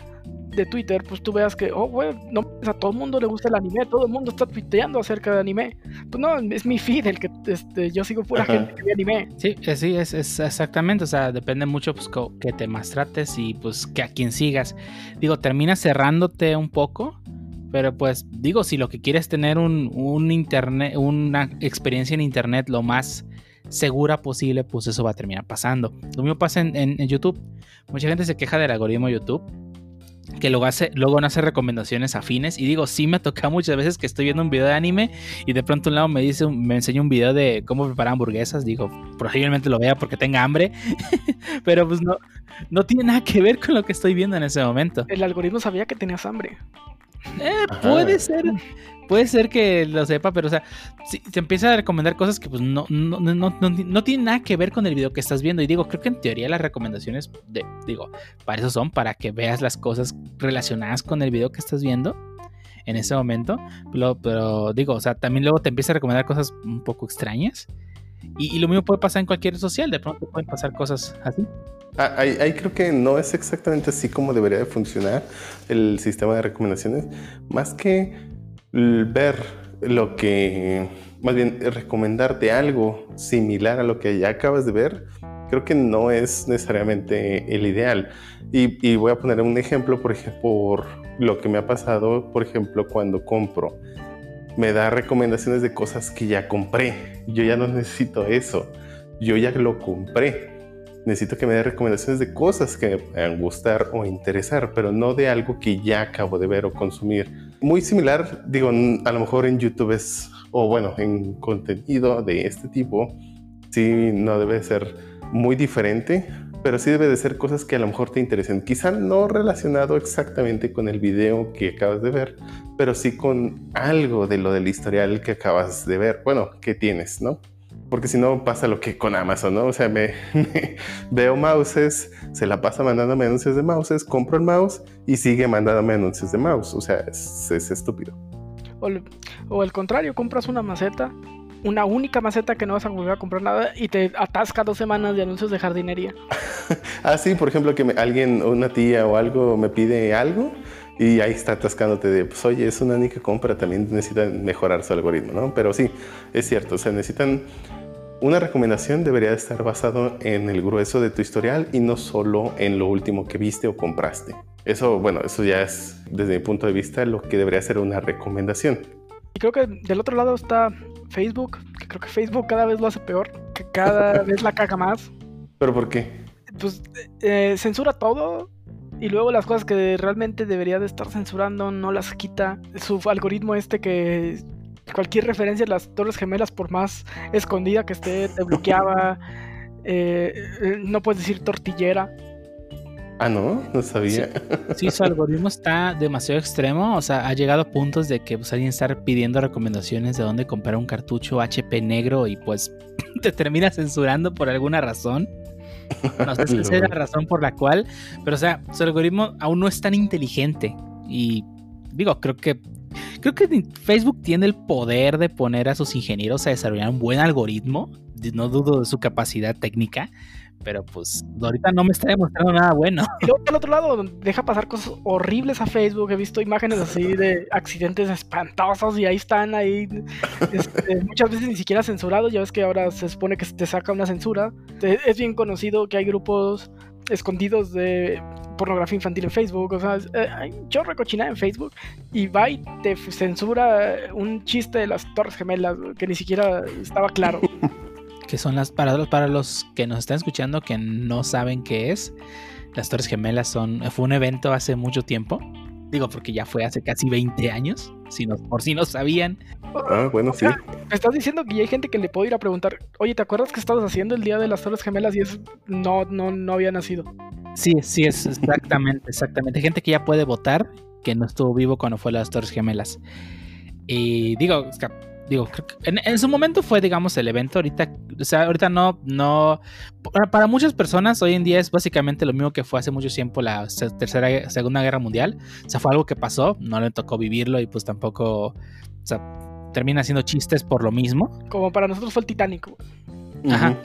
de Twitter, pues tú veas que, oh, güey, no, a todo el mundo le gusta el anime, todo el mundo está tuiteando acerca de anime. Pues no, es mi feed el que este, yo sigo pura Ajá. gente que ve anime. Sí, eh, sí, es, es exactamente, o sea, depende mucho pues co- que te más trates y pues que a quien sigas. Digo, termina cerrándote un poco, pero pues digo, si lo que quieres es tener un, un internet, una experiencia en internet lo más segura posible, pues eso va a terminar pasando. Lo mismo pasa en, en- en YouTube. Mucha gente se queja del algoritmo de YouTube. Que luego, hace, luego no hace recomendaciones afines. Y digo, sí me toca muchas veces que estoy viendo un video de anime y de pronto un lado me dice, me enseña un video de cómo preparar hamburguesas. Digo, posiblemente lo vea porque tenga hambre, pero pues no, no tiene nada que ver con lo que estoy viendo en ese momento. El algoritmo sabía que tenías hambre. Eh, puede ser, puede ser que lo sepa, pero o sea, si te empieza a recomendar cosas que pues no, no, no, no, tienen nada que ver con el video que estás viendo. Y digo, creo que en teoría las recomendaciones, de, digo, para eso son, para que veas las cosas relacionadas con el video que estás viendo en ese momento. Pero, pero digo, o sea, también luego te empieza a recomendar cosas un poco extrañas. Y, y, lo mismo puede pasar en cualquier social, de pronto pueden pasar cosas así. Ah, ahí, ahí, creo que no es exactamente así como debería de funcionar el sistema de recomendaciones, más que ver lo que, más bien recomendarte algo similar a lo que ya acabas de ver, creo que no es necesariamente el ideal. Y, voy a poner un ejemplo, por ejemplo, por lo que me ha pasado, por ejemplo, cuando compro me da recomendaciones de cosas que ya compré. Yo ya no necesito eso. Yo ya lo compré. Necesito que me dé recomendaciones de cosas que me puedan gustar o interesar, pero no de algo que ya acabo de ver o consumir. Muy similar, digo, a lo mejor en YouTube es, o bueno, en contenido de este tipo, sí, no debe ser muy diferente, pero sí debe de ser cosas que a lo mejor te interesen. Quizá no relacionado exactamente con el video que acabas de ver, pero sí con algo de lo del historial que acabas de ver. Bueno, que tienes, ¿no? Porque si no pasa lo que con Amazon, ¿no? O sea, me, me veo mouses, se la pasa mandándome anuncios de mouses, compro el mouse y sigue mandándome anuncios de mouse. O sea, es, es estúpido. O, o el contrario, compras una maceta una única maceta que no vas a volver a comprar nada y te atasca dos semanas de anuncios de jardinería. ah, sí, por ejemplo, que me, alguien, una tía o algo me pide algo y ahí está atascándote de, pues oye, es una única compra, también necesitan mejorar su algoritmo, ¿no? Pero sí, es cierto, o sea, necesitan... Una recomendación debería estar basado en el grueso de tu historial y no solo en lo último que viste o compraste. Eso, bueno, eso ya es desde mi punto de vista lo que debería ser una recomendación. Y creo que del otro lado está Facebook, que creo que Facebook cada vez lo hace peor, que cada vez la caga más. ¿Pero por qué? Pues eh, censura todo y luego las cosas que realmente debería de estar censurando no las quita. Su algoritmo este que cualquier referencia a las Torres Gemelas, por más escondida que esté, te bloqueaba. eh, no puedes decir tortillera. Ah, no, no sabía. Sí, sí, su algoritmo está demasiado extremo. O sea, ha llegado a puntos de que pues, alguien está pidiendo recomendaciones de dónde comprar un cartucho HP negro y pues te termina censurando por alguna razón. No sé si es la razón por la cual, pero o sea, su algoritmo aún no es tan inteligente. Y digo, creo que creo que Facebook tiene el poder de poner a sus ingenieros a desarrollar un buen algoritmo. No dudo de su capacidad técnica, pero pues ahorita no me está demostrando nada bueno. Y luego al otro lado deja pasar cosas horribles a Facebook. He visto imágenes así de accidentes espantosos y ahí están ahí. Este, muchas veces ni siquiera censurados. Ya ves que ahora se supone que te saca una censura. Es bien conocido que hay grupos escondidos de pornografía infantil en Facebook, o sea, hay un chorro de cochinada en Facebook y va y te censura un chiste de las Torres Gemelas que ni siquiera estaba claro. que son las para los, para los que nos están escuchando que no saben qué es. Las Torres Gemelas son fue un evento hace mucho tiempo. Digo porque ya fue hace casi 20 años, si no, por si no sabían. Ah, bueno, o sea, sí. Me estás diciendo que ya hay gente que le puede ir a preguntar, "Oye, ¿te acuerdas que estabas haciendo el día de las Torres Gemelas y es no no no había nacido?" Sí, sí es exactamente, exactamente. Gente que ya puede votar que no estuvo vivo cuando fue las Torres Gemelas. Y digo, digo, en, en, su momento fue, digamos, el evento. Ahorita, o sea, ahorita no, no. Para, para, muchas personas hoy en día es básicamente lo mismo que fue hace mucho tiempo la tercera, segunda guerra mundial. O sea, fue algo que pasó, no le tocó vivirlo y pues tampoco, o sea, termina haciendo chistes por lo mismo. Como para nosotros fue el Titanic. Ajá.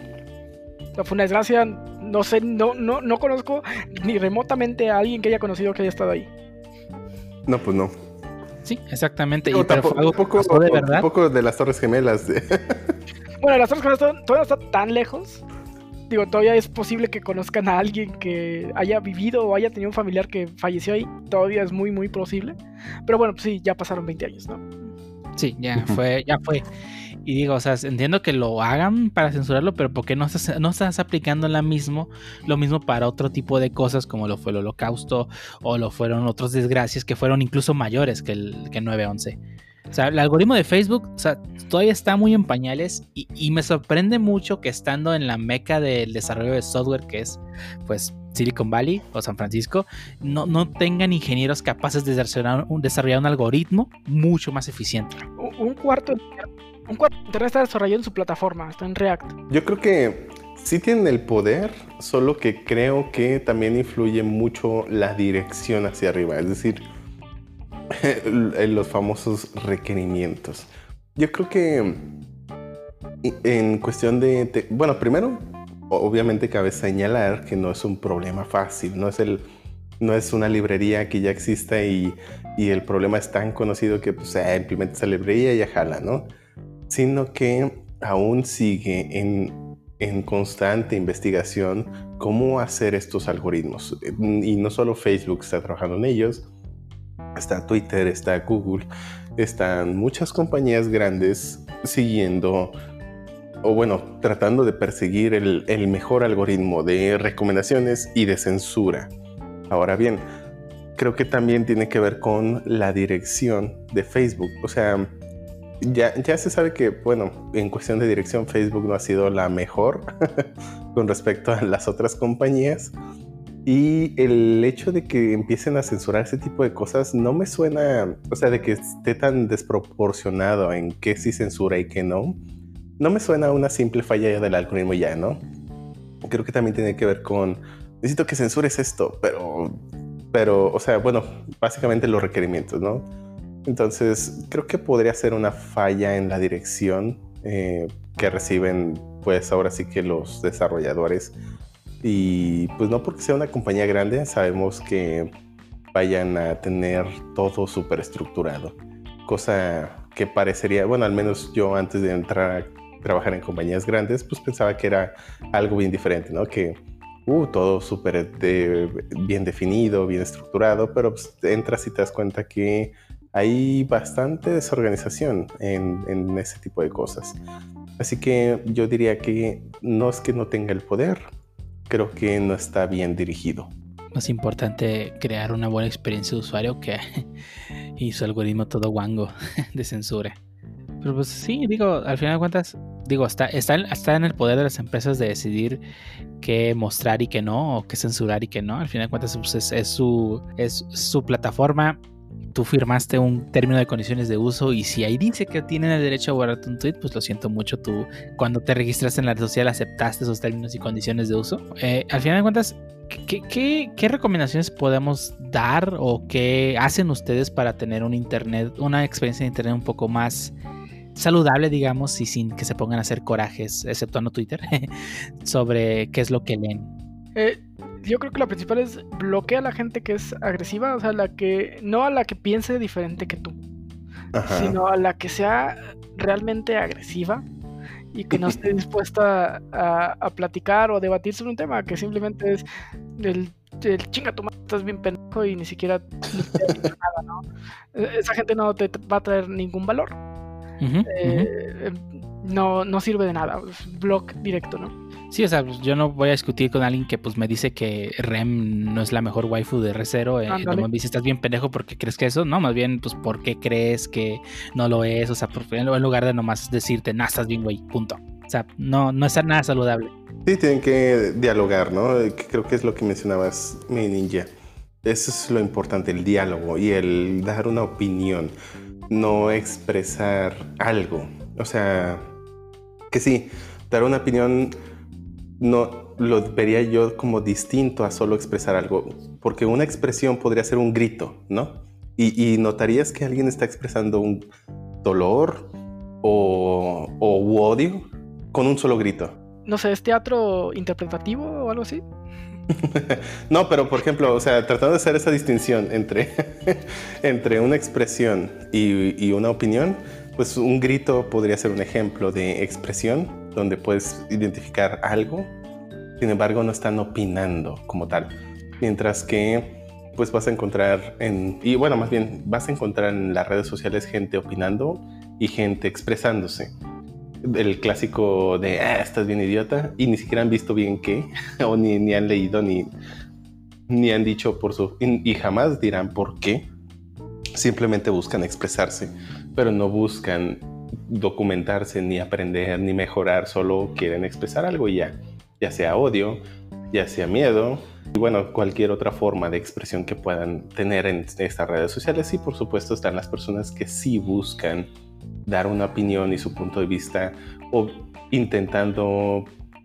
O sea, fue una desgracia. No sé, no, no, no conozco ni remotamente a alguien que haya conocido que haya estado ahí. No, pues no. Sí, exactamente. No, y, pero tampoco, fue algo de verdad. Un poco de las Torres Gemelas. bueno, las Torres Gemelas todavía no están tan lejos. Digo, todavía es posible que conozcan a alguien que haya vivido o haya tenido un familiar que falleció ahí. Todavía es muy, muy posible. Pero bueno, pues sí, ya pasaron 20 años, ¿no? Sí, ya fue, ya fue. Y digo, o sea, entiendo que lo hagan para censurarlo, pero ¿por qué no estás, no estás aplicando la mismo, lo mismo para otro tipo de cosas como lo fue el holocausto o lo fueron otros desgracias que fueron incluso mayores que el que 911? O sea, el algoritmo de Facebook o sea, todavía está muy en pañales y, y, me sorprende mucho que estando en la meca del desarrollo de software que es pues Silicon Valley o San Francisco, no, no tengan ingenieros capaces de desarrollar un, desarrollar un algoritmo mucho más eficiente. Un cuarto, un cuarto de Internet está desarrollado en su plataforma, está en React. Yo creo que sí tienen el poder, solo que creo que también influye mucho la dirección hacia arriba, es decir, los famosos requerimientos. Yo creo que en cuestión de, bueno, primero, obviamente cabe señalar que no es un problema fácil, no es el no es una librería que ya exista y, y el problema es tan conocido que pues, se implementa esa librería y ya jala, ¿no? Sino que aún sigue en, en constante investigación cómo hacer estos algoritmos. Y no solo Facebook está trabajando en ellos, está Twitter, está Google, están muchas compañías grandes siguiendo o bueno, tratando de perseguir el, el, mejor algoritmo de recomendaciones y de censura. Ahora bien, creo que también tiene que ver con la dirección de Facebook. O sea, ya, ya se sabe que, bueno, en cuestión de dirección Facebook no ha sido la mejor con respecto a las otras compañías. Y el hecho de que empiecen a censurar ese tipo de cosas no me suena, o sea, de que esté tan desproporcionado en qué sí censura y qué no, no me suena una simple falla del algoritmo ya, ¿no? Creo que también tiene que ver con, necesito que censures esto, pero, pero, o sea, bueno, básicamente los requerimientos, ¿no? Entonces, creo que podría ser una falla en la dirección eh, que reciben, pues ahora sí que los desarrolladores y pues no porque sea una compañía grande, sabemos que vayan a tener todo súper estructurado. Cosa que parecería, bueno, al menos yo antes de entrar a trabajar en compañías grandes, pues pensaba que era algo bien diferente, ¿no? Que uh, todo súper de, bien definido, bien estructurado, pero pues, entras y te das cuenta que hay bastante desorganización en, ese tipo de cosas. Así que yo diría que no es que no tenga el poder, creo que no está bien dirigido. Más importante crear una buena experiencia de usuario que hizo algoritmo todo guango de censura. Pero pues sí, digo, al final de cuentas, digo, está, está, está en el poder de las empresas de decidir qué mostrar y qué no, o qué censurar y qué no. Al final de cuentas, pues es, es, su, es su plataforma tú firmaste un término de condiciones de uso y si ahí dice que tienen el derecho a guardarte un tweet, pues lo siento mucho, tú cuando te registraste en la red social aceptaste esos términos y condiciones de uso. Eh, al final de cuentas, ¿qué, recomendaciones podemos dar o qué hacen ustedes para tener un internet, una experiencia de internet un poco más saludable, digamos, y sin que se pongan a hacer corajes, exceptuando Twitter, sobre qué es lo que leen? Eh, yo creo que la principal es bloquea a la gente que es agresiva, o sea, la que no a la que piense diferente que tú, sino a la que sea realmente agresiva y que no esté dispuesta a, platicar o a debatir sobre un tema, que simplemente es el, el chinga tu madre, estás bien pendejo y ni siquiera nada, ¿no? E, esa gente no te va a traer ningún valor. Eh, no, no sirve de nada, block directo, ¿no? Sí, o sea, pues, yo no voy a discutir con alguien que pues me dice que Rem no es la mejor waifu de R0. Eh, no me dice, estás bien pendejo porque crees que eso. No, más bien, pues, ¿por qué crees que no lo es? O sea, en lugar de nomás decirte, nah, estás bien, güey, punto. O sea, no, no es nada saludable. Sí, tienen que dialogar, ¿no? Creo que es lo que mencionabas, mi ninja. Eso es lo importante, el diálogo y el dar una opinión, no expresar algo. O sea, que sí, dar una opinión no lo vería yo como distinto a solo expresar algo, porque una expresión podría ser un grito, ¿no? Y, notarías que alguien está expresando un dolor o, o odio con un solo grito. No sé, ¿es teatro interpretativo o algo así? no, pero por ejemplo, o sea, tratando de hacer esa distinción entre, entre una expresión y, y una opinión, pues un grito podría ser un ejemplo de expresión donde puedes identificar algo, sin embargo no están opinando como tal. Mientras que pues vas a encontrar en, y bueno, más bien vas a encontrar en las redes sociales gente opinando y gente expresándose. el clásico de ah, estás bien idiota y ni siquiera han visto bien qué o ni, ni han leído ni, ni han dicho por su y jamás dirán por qué simplemente buscan expresarse pero no buscan documentarse ni aprender ni mejorar solo quieren expresar algo y ya. Ya sea odio ya sea miedo y bueno cualquier otra forma de expresión que puedan tener en estas redes sociales. Y por supuesto están las personas que sí buscan dar una opinión y su punto de vista o intentando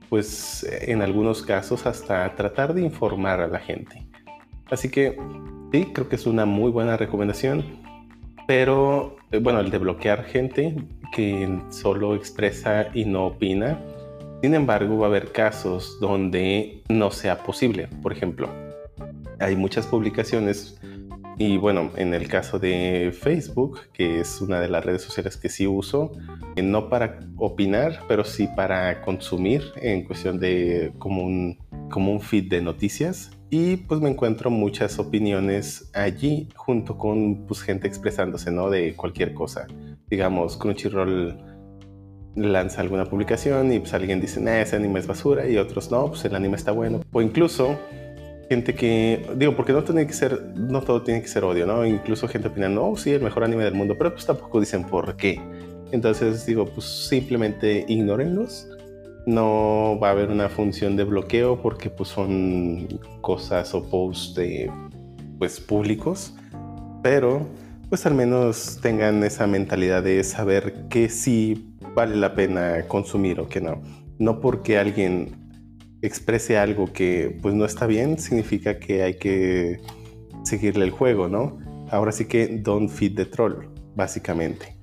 pues en algunos casos hasta tratar de informar a la gente. Así que sí, creo que es una muy buena recomendación, pero bueno, el de bloquear gente que solo expresa y no opina. Sin embargo, va a haber casos donde no sea posible. Por ejemplo, hay muchas publicaciones y bueno, en el caso de Facebook, que es una de las redes sociales que sí uso, eh, no para opinar, pero sí para consumir en cuestión de como un, como un feed de noticias. Y pues me encuentro muchas opiniones allí junto con pues, gente expresándose, ¿no? De cualquier cosa. Digamos, Crunchyroll lanza alguna publicación y pues alguien dice, nah, ese anime es basura y otros no, pues el anime está bueno. O incluso gente que, digo, porque no tiene que ser, no todo tiene que ser odio, ¿no? Incluso gente opinando, oh, sí, el mejor anime del mundo, pero pues tampoco dicen por qué. Entonces digo, pues simplemente ignórenlos. No va a haber una función de bloqueo porque pues son cosas o posts de, pues públicos, pero pues al menos tengan esa mentalidad de saber que sí vale la pena consumir o que no. No porque alguien exprese algo que pues no está bien, significa que hay que seguirle el juego, ¿no? Ahora sí que don't feed the troll, básicamente.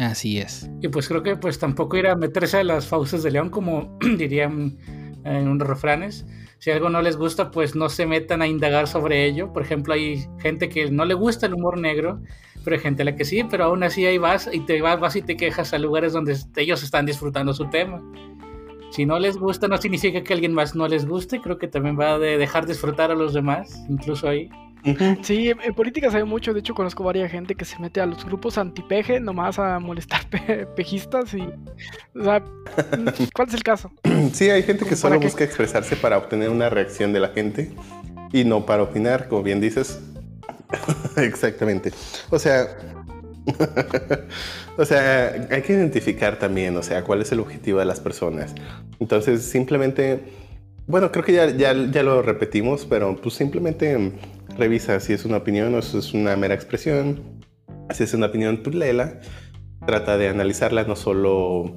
Así es. Y pues creo que pues tampoco ir a meterse a las fauces de león, como dirían en unos refranes. Si algo no les gusta, pues no se metan a indagar sobre ello. Por ejemplo, hay gente que no le gusta el humor negro, pero hay gente a la que sí, pero aún así ahí vas y te vas, vas y te quejas a lugares donde ellos están disfrutando su tema si no les gusta, no significa que alguien más no les guste. Creo que también va a de dejar disfrutar a los demás, incluso ahí. Sí, en política se ve mucho. De hecho, conozco varias gente que se mete a los grupos antipeje nomás a molestar pejistas. Y, o sea, ¿cuál es el caso? Sí, hay gente que solo busca expresarse para obtener una reacción de la gente y no para opinar, como bien dices. Exactamente. O sea, o sea, hay que identificar también, o sea, cuál es el objetivo de las personas. Entonces, simplemente, bueno, creo que ya, ya, ya lo repetimos, pero pues simplemente revisa si es una opinión o si es una mera expresión. Si es una opinión, pues léela. Trata de analizarla, no solo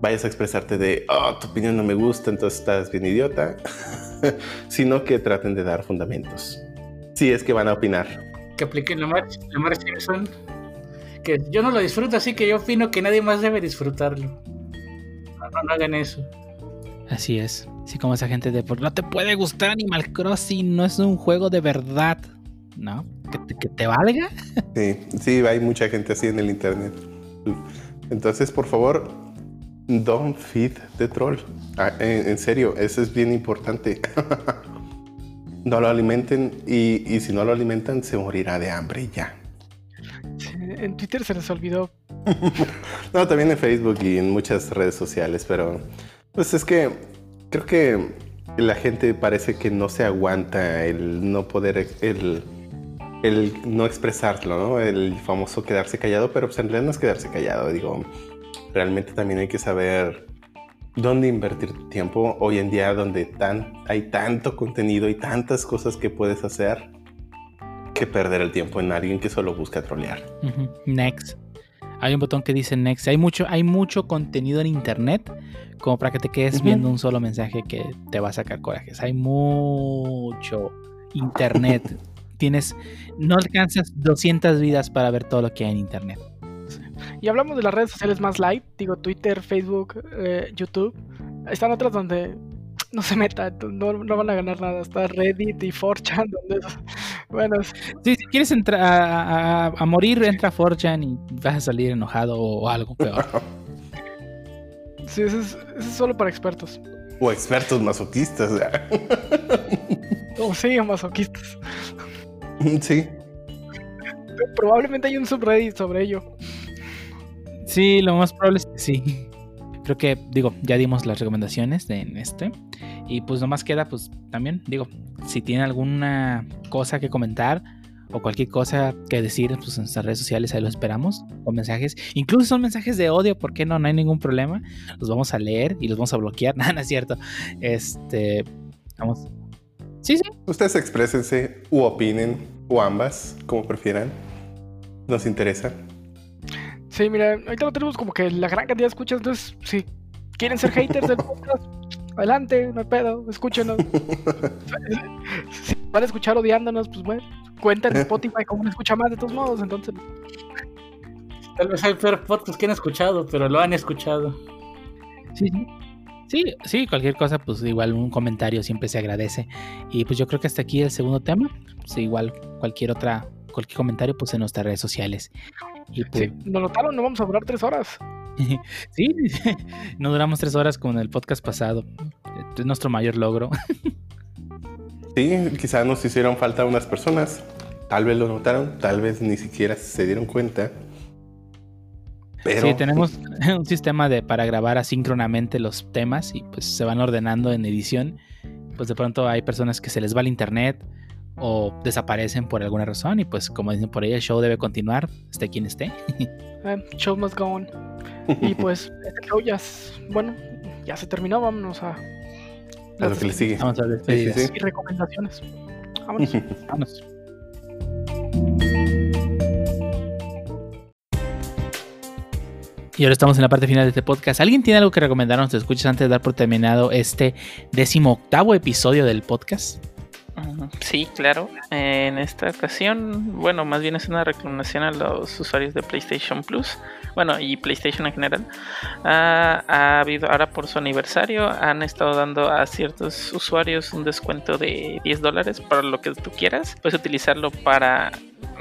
vayas a expresarte de, oh, tu opinión no me gusta, entonces estás bien idiota, sino que traten de dar fundamentos. Si es que van a opinar. Que apliquen la marcha, la marcha que yo no lo disfruto, así que yo opino que nadie más debe disfrutarlo. No, no, hagan eso. Así es. Así como esa gente de, pues no te puede gustar Animal Crossing, no es un juego de verdad. ¿No? ¿Que te, que te valga? Sí, sí, hay mucha gente así en el internet. Entonces, por favor, don't feed the troll. Ah, en, serio, eso es bien importante. no lo alimenten y, y si no lo alimentan se morirá de hambre ya en Twitter se les olvidó. no, también en Facebook y en muchas redes sociales, pero pues es que creo que la gente parece que no se aguanta el no poder, el, el no expresarlo, ¿no? El famoso quedarse callado, pero pues en realidad no es quedarse callado, digo, realmente también hay que saber dónde invertir tu tiempo hoy en día donde tan, hay tanto contenido y tantas cosas que puedes hacer que perder el tiempo en alguien que solo busca trolear. Next. Hay un botón que dice Next. Hay mucho, hay mucho contenido en internet como para que te quedes viendo un solo mensaje que te va a sacar corajes. Hay mucho internet. Tienes, no alcanzas 200 vidas para ver todo lo que hay en internet. Y hablamos de las redes sociales más light, digo Twitter, Facebook, eh, YouTube. Están otras donde no se meta, no, no, van a ganar nada. Está Reddit y 4chan, donde bueno. si quieres entrar a, morir, entra a 4chan y vas a salir enojado o algo peor. sí, eso es, solo para expertos. O expertos masoquistas. o sí, masoquistas. Sí. Probablemente hay un subreddit sobre ello. Sí, lo más probable es que sí. Creo que, digo, ya dimos las recomendaciones de en este. Y pues nomás queda, pues también, digo, si tienen alguna cosa que comentar o cualquier cosa que decir pues, en nuestras redes sociales, ahí lo esperamos, con mensajes. Incluso son mensajes de odio, ¿por qué no? No hay ningún problema. Los vamos a leer y los vamos a bloquear. Nada, no es cierto. Este, vamos. Sí, sí. Ustedes exprésense u opinen, o ambas, como prefieran. Nos interesa. Sí, mira, ahorita no tenemos como que la gran cantidad de escuchas, entonces si quieren ser haters del podcast, adelante, no hay pedo, escúchenos. si van a escuchar odiándonos, pues bueno, cuenten en Spotify como uno escucha más de todos modos, entonces. Tal vez hay peor podcast que han escuchado, pero lo han escuchado. Sí, sí. Sí, sí, cualquier cosa, pues igual un comentario siempre se agradece. Y pues yo creo que hasta aquí el segundo tema. Pues igual cualquier otra, cualquier comentario, pues en nuestras redes sociales. Y pues, Sí, nos notaron, no vamos a durar tres horas. sí, no duramos tres horas como en el podcast pasado. Es nuestro mayor logro. Sí, quizás nos hicieron falta unas personas. Tal vez lo notaron, tal vez ni siquiera se dieron cuenta. Pero Sí, tenemos un sistema de para grabar asíncronamente los temas y pues se van ordenando en edición. Pues de pronto hay personas que se les va el internet o desaparecen por alguna razón y pues como dicen por ahí el show debe continuar, esté quien esté. Eh, show must go on. Y pues, este show ya, es- bueno, ya se terminó, vámonos a a lo que le sigue. Vamos a ver. Sí, sí, sí. y recomendaciones. Vámonos. Vámonos. Y ahora estamos en la parte final de este podcast. ¿Alguien tiene algo que recomendarnos? Te escuchas antes de dar por terminado este décimo octavo episodio del podcast. Sí, claro. En esta ocasión, bueno, más bien es una recomendación a los usuarios de PlayStation Plus, bueno, y PlayStation en general. Ha habido, ahora por su aniversario, han estado dando a ciertos usuarios un descuento de 10 dólares para lo que tú quieras. Puedes utilizarlo para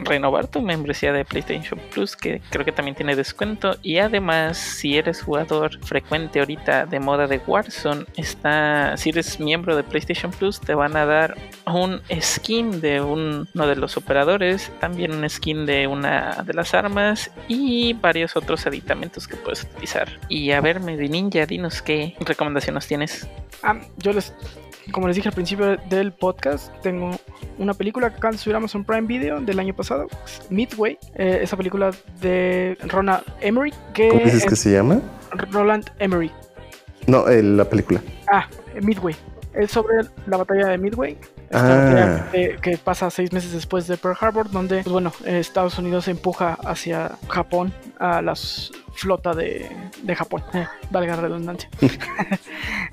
renovar tu membresía de PlayStation Plus, que creo que también tiene descuento. Y además, si eres jugador frecuente ahorita de moda de Warzone, está, si eres miembro de PlayStation Plus, te van a dar un skin de un- uno de los operadores, también un skin de una de las armas y varios otros aditamentos que puedes utilizar. Y a ver, Medi Ninja, dinos qué recomendación nos tienes. Ah, yo les, como les dije al principio del podcast, tengo una película que acaban de subir a Amazon Prime Video del año pasado, Midway, eh, esa película de Ronald Emery, que ¿Cómo dices que se llama? Roland Emery. No, eh, la película. Ah, Midway. Es sobre la batalla de Midway. Esta Ah. que, que pasa seis meses después de Pearl Harbor, donde, pues bueno, eh, Estados Unidos empuja hacia Japón a la s- flota de, de Japón. Eh, valga la redundancia.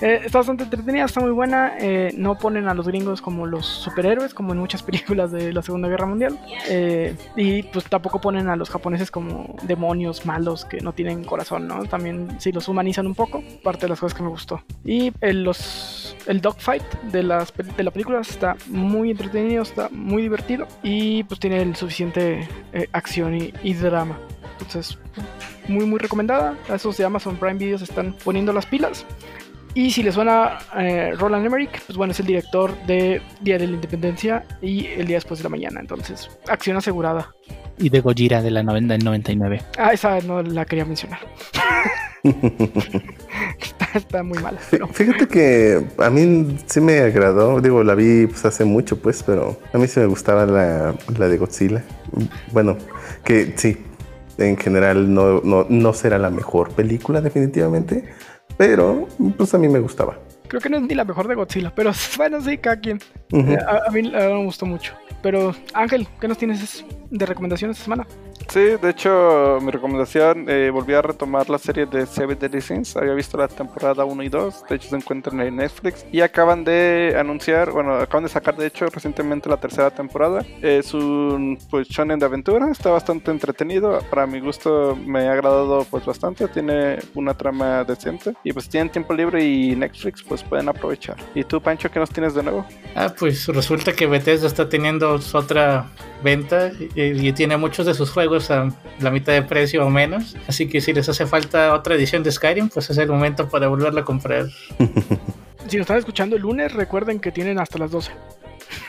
Eh, está bastante entretenida, está muy buena. eh, no ponen a los gringos como los superhéroes, como en muchas películas de la Segunda Guerra Mundial. eh, y pues tampoco ponen a los japoneses como demonios malos que no tienen corazón, ¿no? También sí los humanizan un poco, parte de las cosas que me gustó. Y el, los, el dogfight de, las, de la película está muy entretenido, está muy divertido y pues tiene el suficiente eh, acción y, y drama. Entonces, muy muy recomendada. A esos de Amazon Prime Video se están poniendo las pilas. Y si les suena eh, Roland Emmerich, pues bueno, es el director de Día de la Independencia y El Día Después de la Mañana. Entonces, acción asegurada. Y de Gojira de la 90 del 99. Ah, esa no la quería mencionar. está, está muy mala. Pero Fíjate que a mí sí me agradó, digo, la vi pues, hace mucho, pues, pero a mí sí me gustaba la, la de Godzilla. Bueno, que sí, en general no, no, no será la mejor película definitivamente, pero pues a mí me gustaba. creo que no es ni la mejor de Godzilla. Pero bueno, sí, cada quien. Eh, a, a mí verdad me gustó mucho. Pero Ángel, ¿qué nos tienes de recomendaciones esta semana? Sí, de hecho, mi recomendación, eh, volví a retomar la serie de Seven Deadly Sins. Había visto la temporada 1 y 2, de hecho se encuentran en Netflix. Y acaban de anunciar, bueno, acaban de sacar de hecho recientemente la tercera temporada. Es un pues shonen de aventura, está bastante entretenido. Para mi gusto me ha agradado pues bastante, tiene una trama decente. Y pues tienen tiempo libre y Netflix pues pueden aprovechar. ¿Y tú, Pancho, qué nos tienes de nuevo? Ah, pues resulta que Bethesda está teniendo otra venta y, y tiene muchos de sus juegos a la mitad de precio o menos. Así que si les hace falta otra edición de Skyrim, pues es el momento para volverla a comprar. Si nos están escuchando el lunes, recuerden que tienen hasta las 12.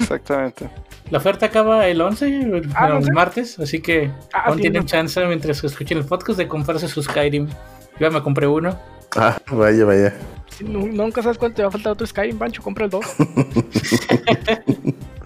Exactamente. La oferta acaba el 11, el, Ah, 11. martes, así que Ah, aún tienen chance mientras escuchen el podcast de comprarse su Skyrim. Yo ya me compré uno. Ah, vaya, vaya. Si nu- nunca sabes cuánto te va a faltar otro Skyrim, Pancho, compra el 2.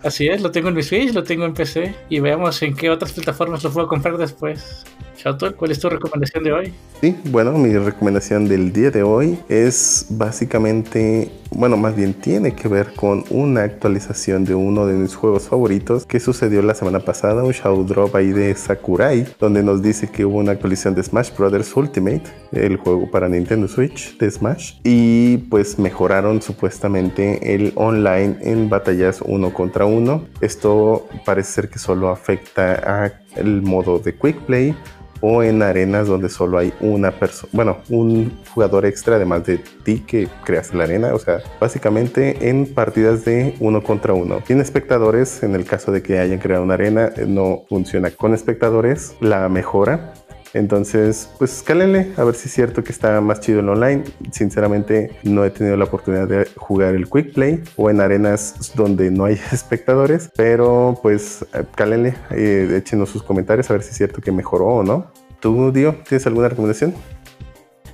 Así es, lo tengo en mi Switch, lo tengo en PC. Y veamos en qué otras plataformas lo puedo comprar después. Shoutout, ¿cuál es tu recomendación de hoy? Sí, bueno, mi recomendación del día de hoy es básicamente, bueno, más bien tiene que ver con una actualización de uno de mis juegos favoritos que sucedió la semana pasada, un show drop ahí de Sakurai, donde nos dice que hubo una actualización de Smash Bros. Ultimate, el juego para Nintendo Switch de Smash, y pues mejoraron supuestamente el online en batallas uno contra uno. Esto parece ser que solo afecta a el modo de Quick Play o en arenas donde solo hay una persona, bueno, un jugador extra además de ti que creas la arena, o sea, básicamente en partidas de uno contra uno. Sin espectadores, en el caso de que hayan creado una arena, eh, no funciona con espectadores, la mejora. Entonces, pues cálenle a ver si es cierto que está más chido el online. Sinceramente, no he tenido la oportunidad de jugar el Quick Play o en arenas donde no hay espectadores, pero pues eh, cálenle, eh, échenos sus comentarios a ver si es cierto que mejoró o no. ¿Tú, Dio, tienes alguna recomendación?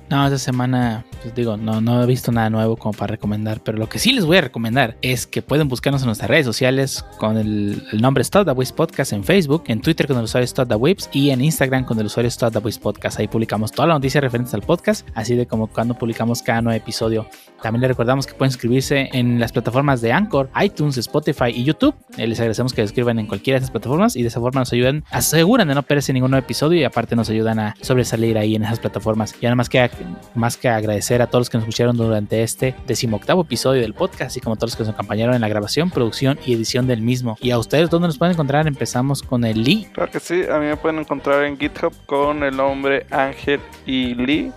No, esta semana, pues digo, no, no he visto nada nuevo como para recomendar, pero lo que sí les voy a recomendar es que pueden buscarnos en nuestras redes sociales con el, el nombre Stop the Whips Podcast en Facebook, en Twitter con el usuario Stop the Whips y en Instagram con el usuario Stop the Whips Podcast. Ahí publicamos todas las noticias referentes al podcast, así de como cuando publicamos cada nuevo episodio. También les recordamos que pueden suscribirse en las plataformas de Anchor, iTunes, Spotify y YouTube. Eh, Les agradecemos que se suscriban en cualquiera de esas plataformas y de esa forma nos ayudan, aseguran de no perderse ningún nuevo episodio y aparte nos ayudan a sobresalir ahí en esas plataformas. Y nada más que, más que agradecer a todos los que nos escucharon durante este decimoctavo episodio del podcast, así como a todos los que nos acompañaron en la grabación, producción y edición del mismo. Y a ustedes, ¿dónde nos pueden encontrar? Empezamos con el Lee. Claro que sí, a mí me pueden encontrar en GitHub con el nombre Ángel y Lee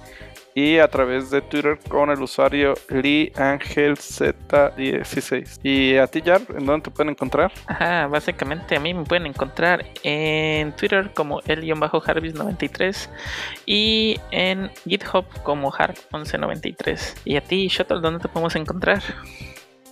y a través de Twitter con el usuario Lee Ángel Z16. Y a ti, Jar, ¿en dónde te pueden encontrar? Ajá, básicamente a mí me pueden encontrar en Twitter como el-harvis93 y en GitHub como harp1193. Y a ti, Shuttle, ¿dónde te podemos encontrar?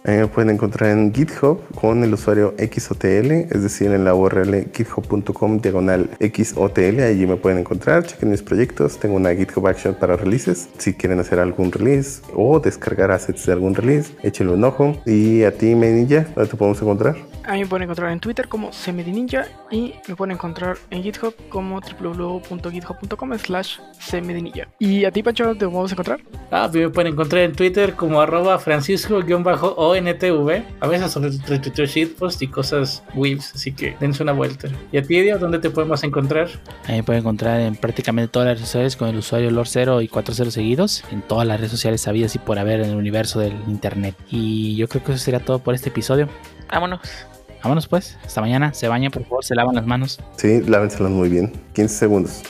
Eh, pueden encontrar en GitHub con el usuario XOTL, es decir, en la URL github.com diagonal XOTL. Allí me pueden encontrar, chequen mis proyectos. Tengo una GitHub Action para releases. Si quieren hacer algún release o descargar assets de algún release, échenle un ojo. Y a ti, Menilla, ¿dónde te podemos encontrar? A mí me pueden encontrar en Twitter como Semedininja y me pueden encontrar en GitHub como www.github.com slash Semedininja. ¿Y a ti, Pancho, dónde te podemos encontrar? Ah, a mí me pueden encontrar en Twitter como arroba francisco-ontv. A veces sobre retuiteo shitpost y cosas weebs, así que dense una vuelta. ¿Y a ti, Dio, dónde te podemos encontrar? Ahí me pueden encontrar en prácticamente todas las redes sociales con el usuario Lord0 y 40 seguidos, en todas las redes sociales sabidas y por haber en el universo del internet. Y yo creo que eso sería todo por este episodio. Vámonos. Vámonos pues, hasta mañana, se bañan por favor, se lavan las manos. Sí, lávenselas muy bien. 15 segundos.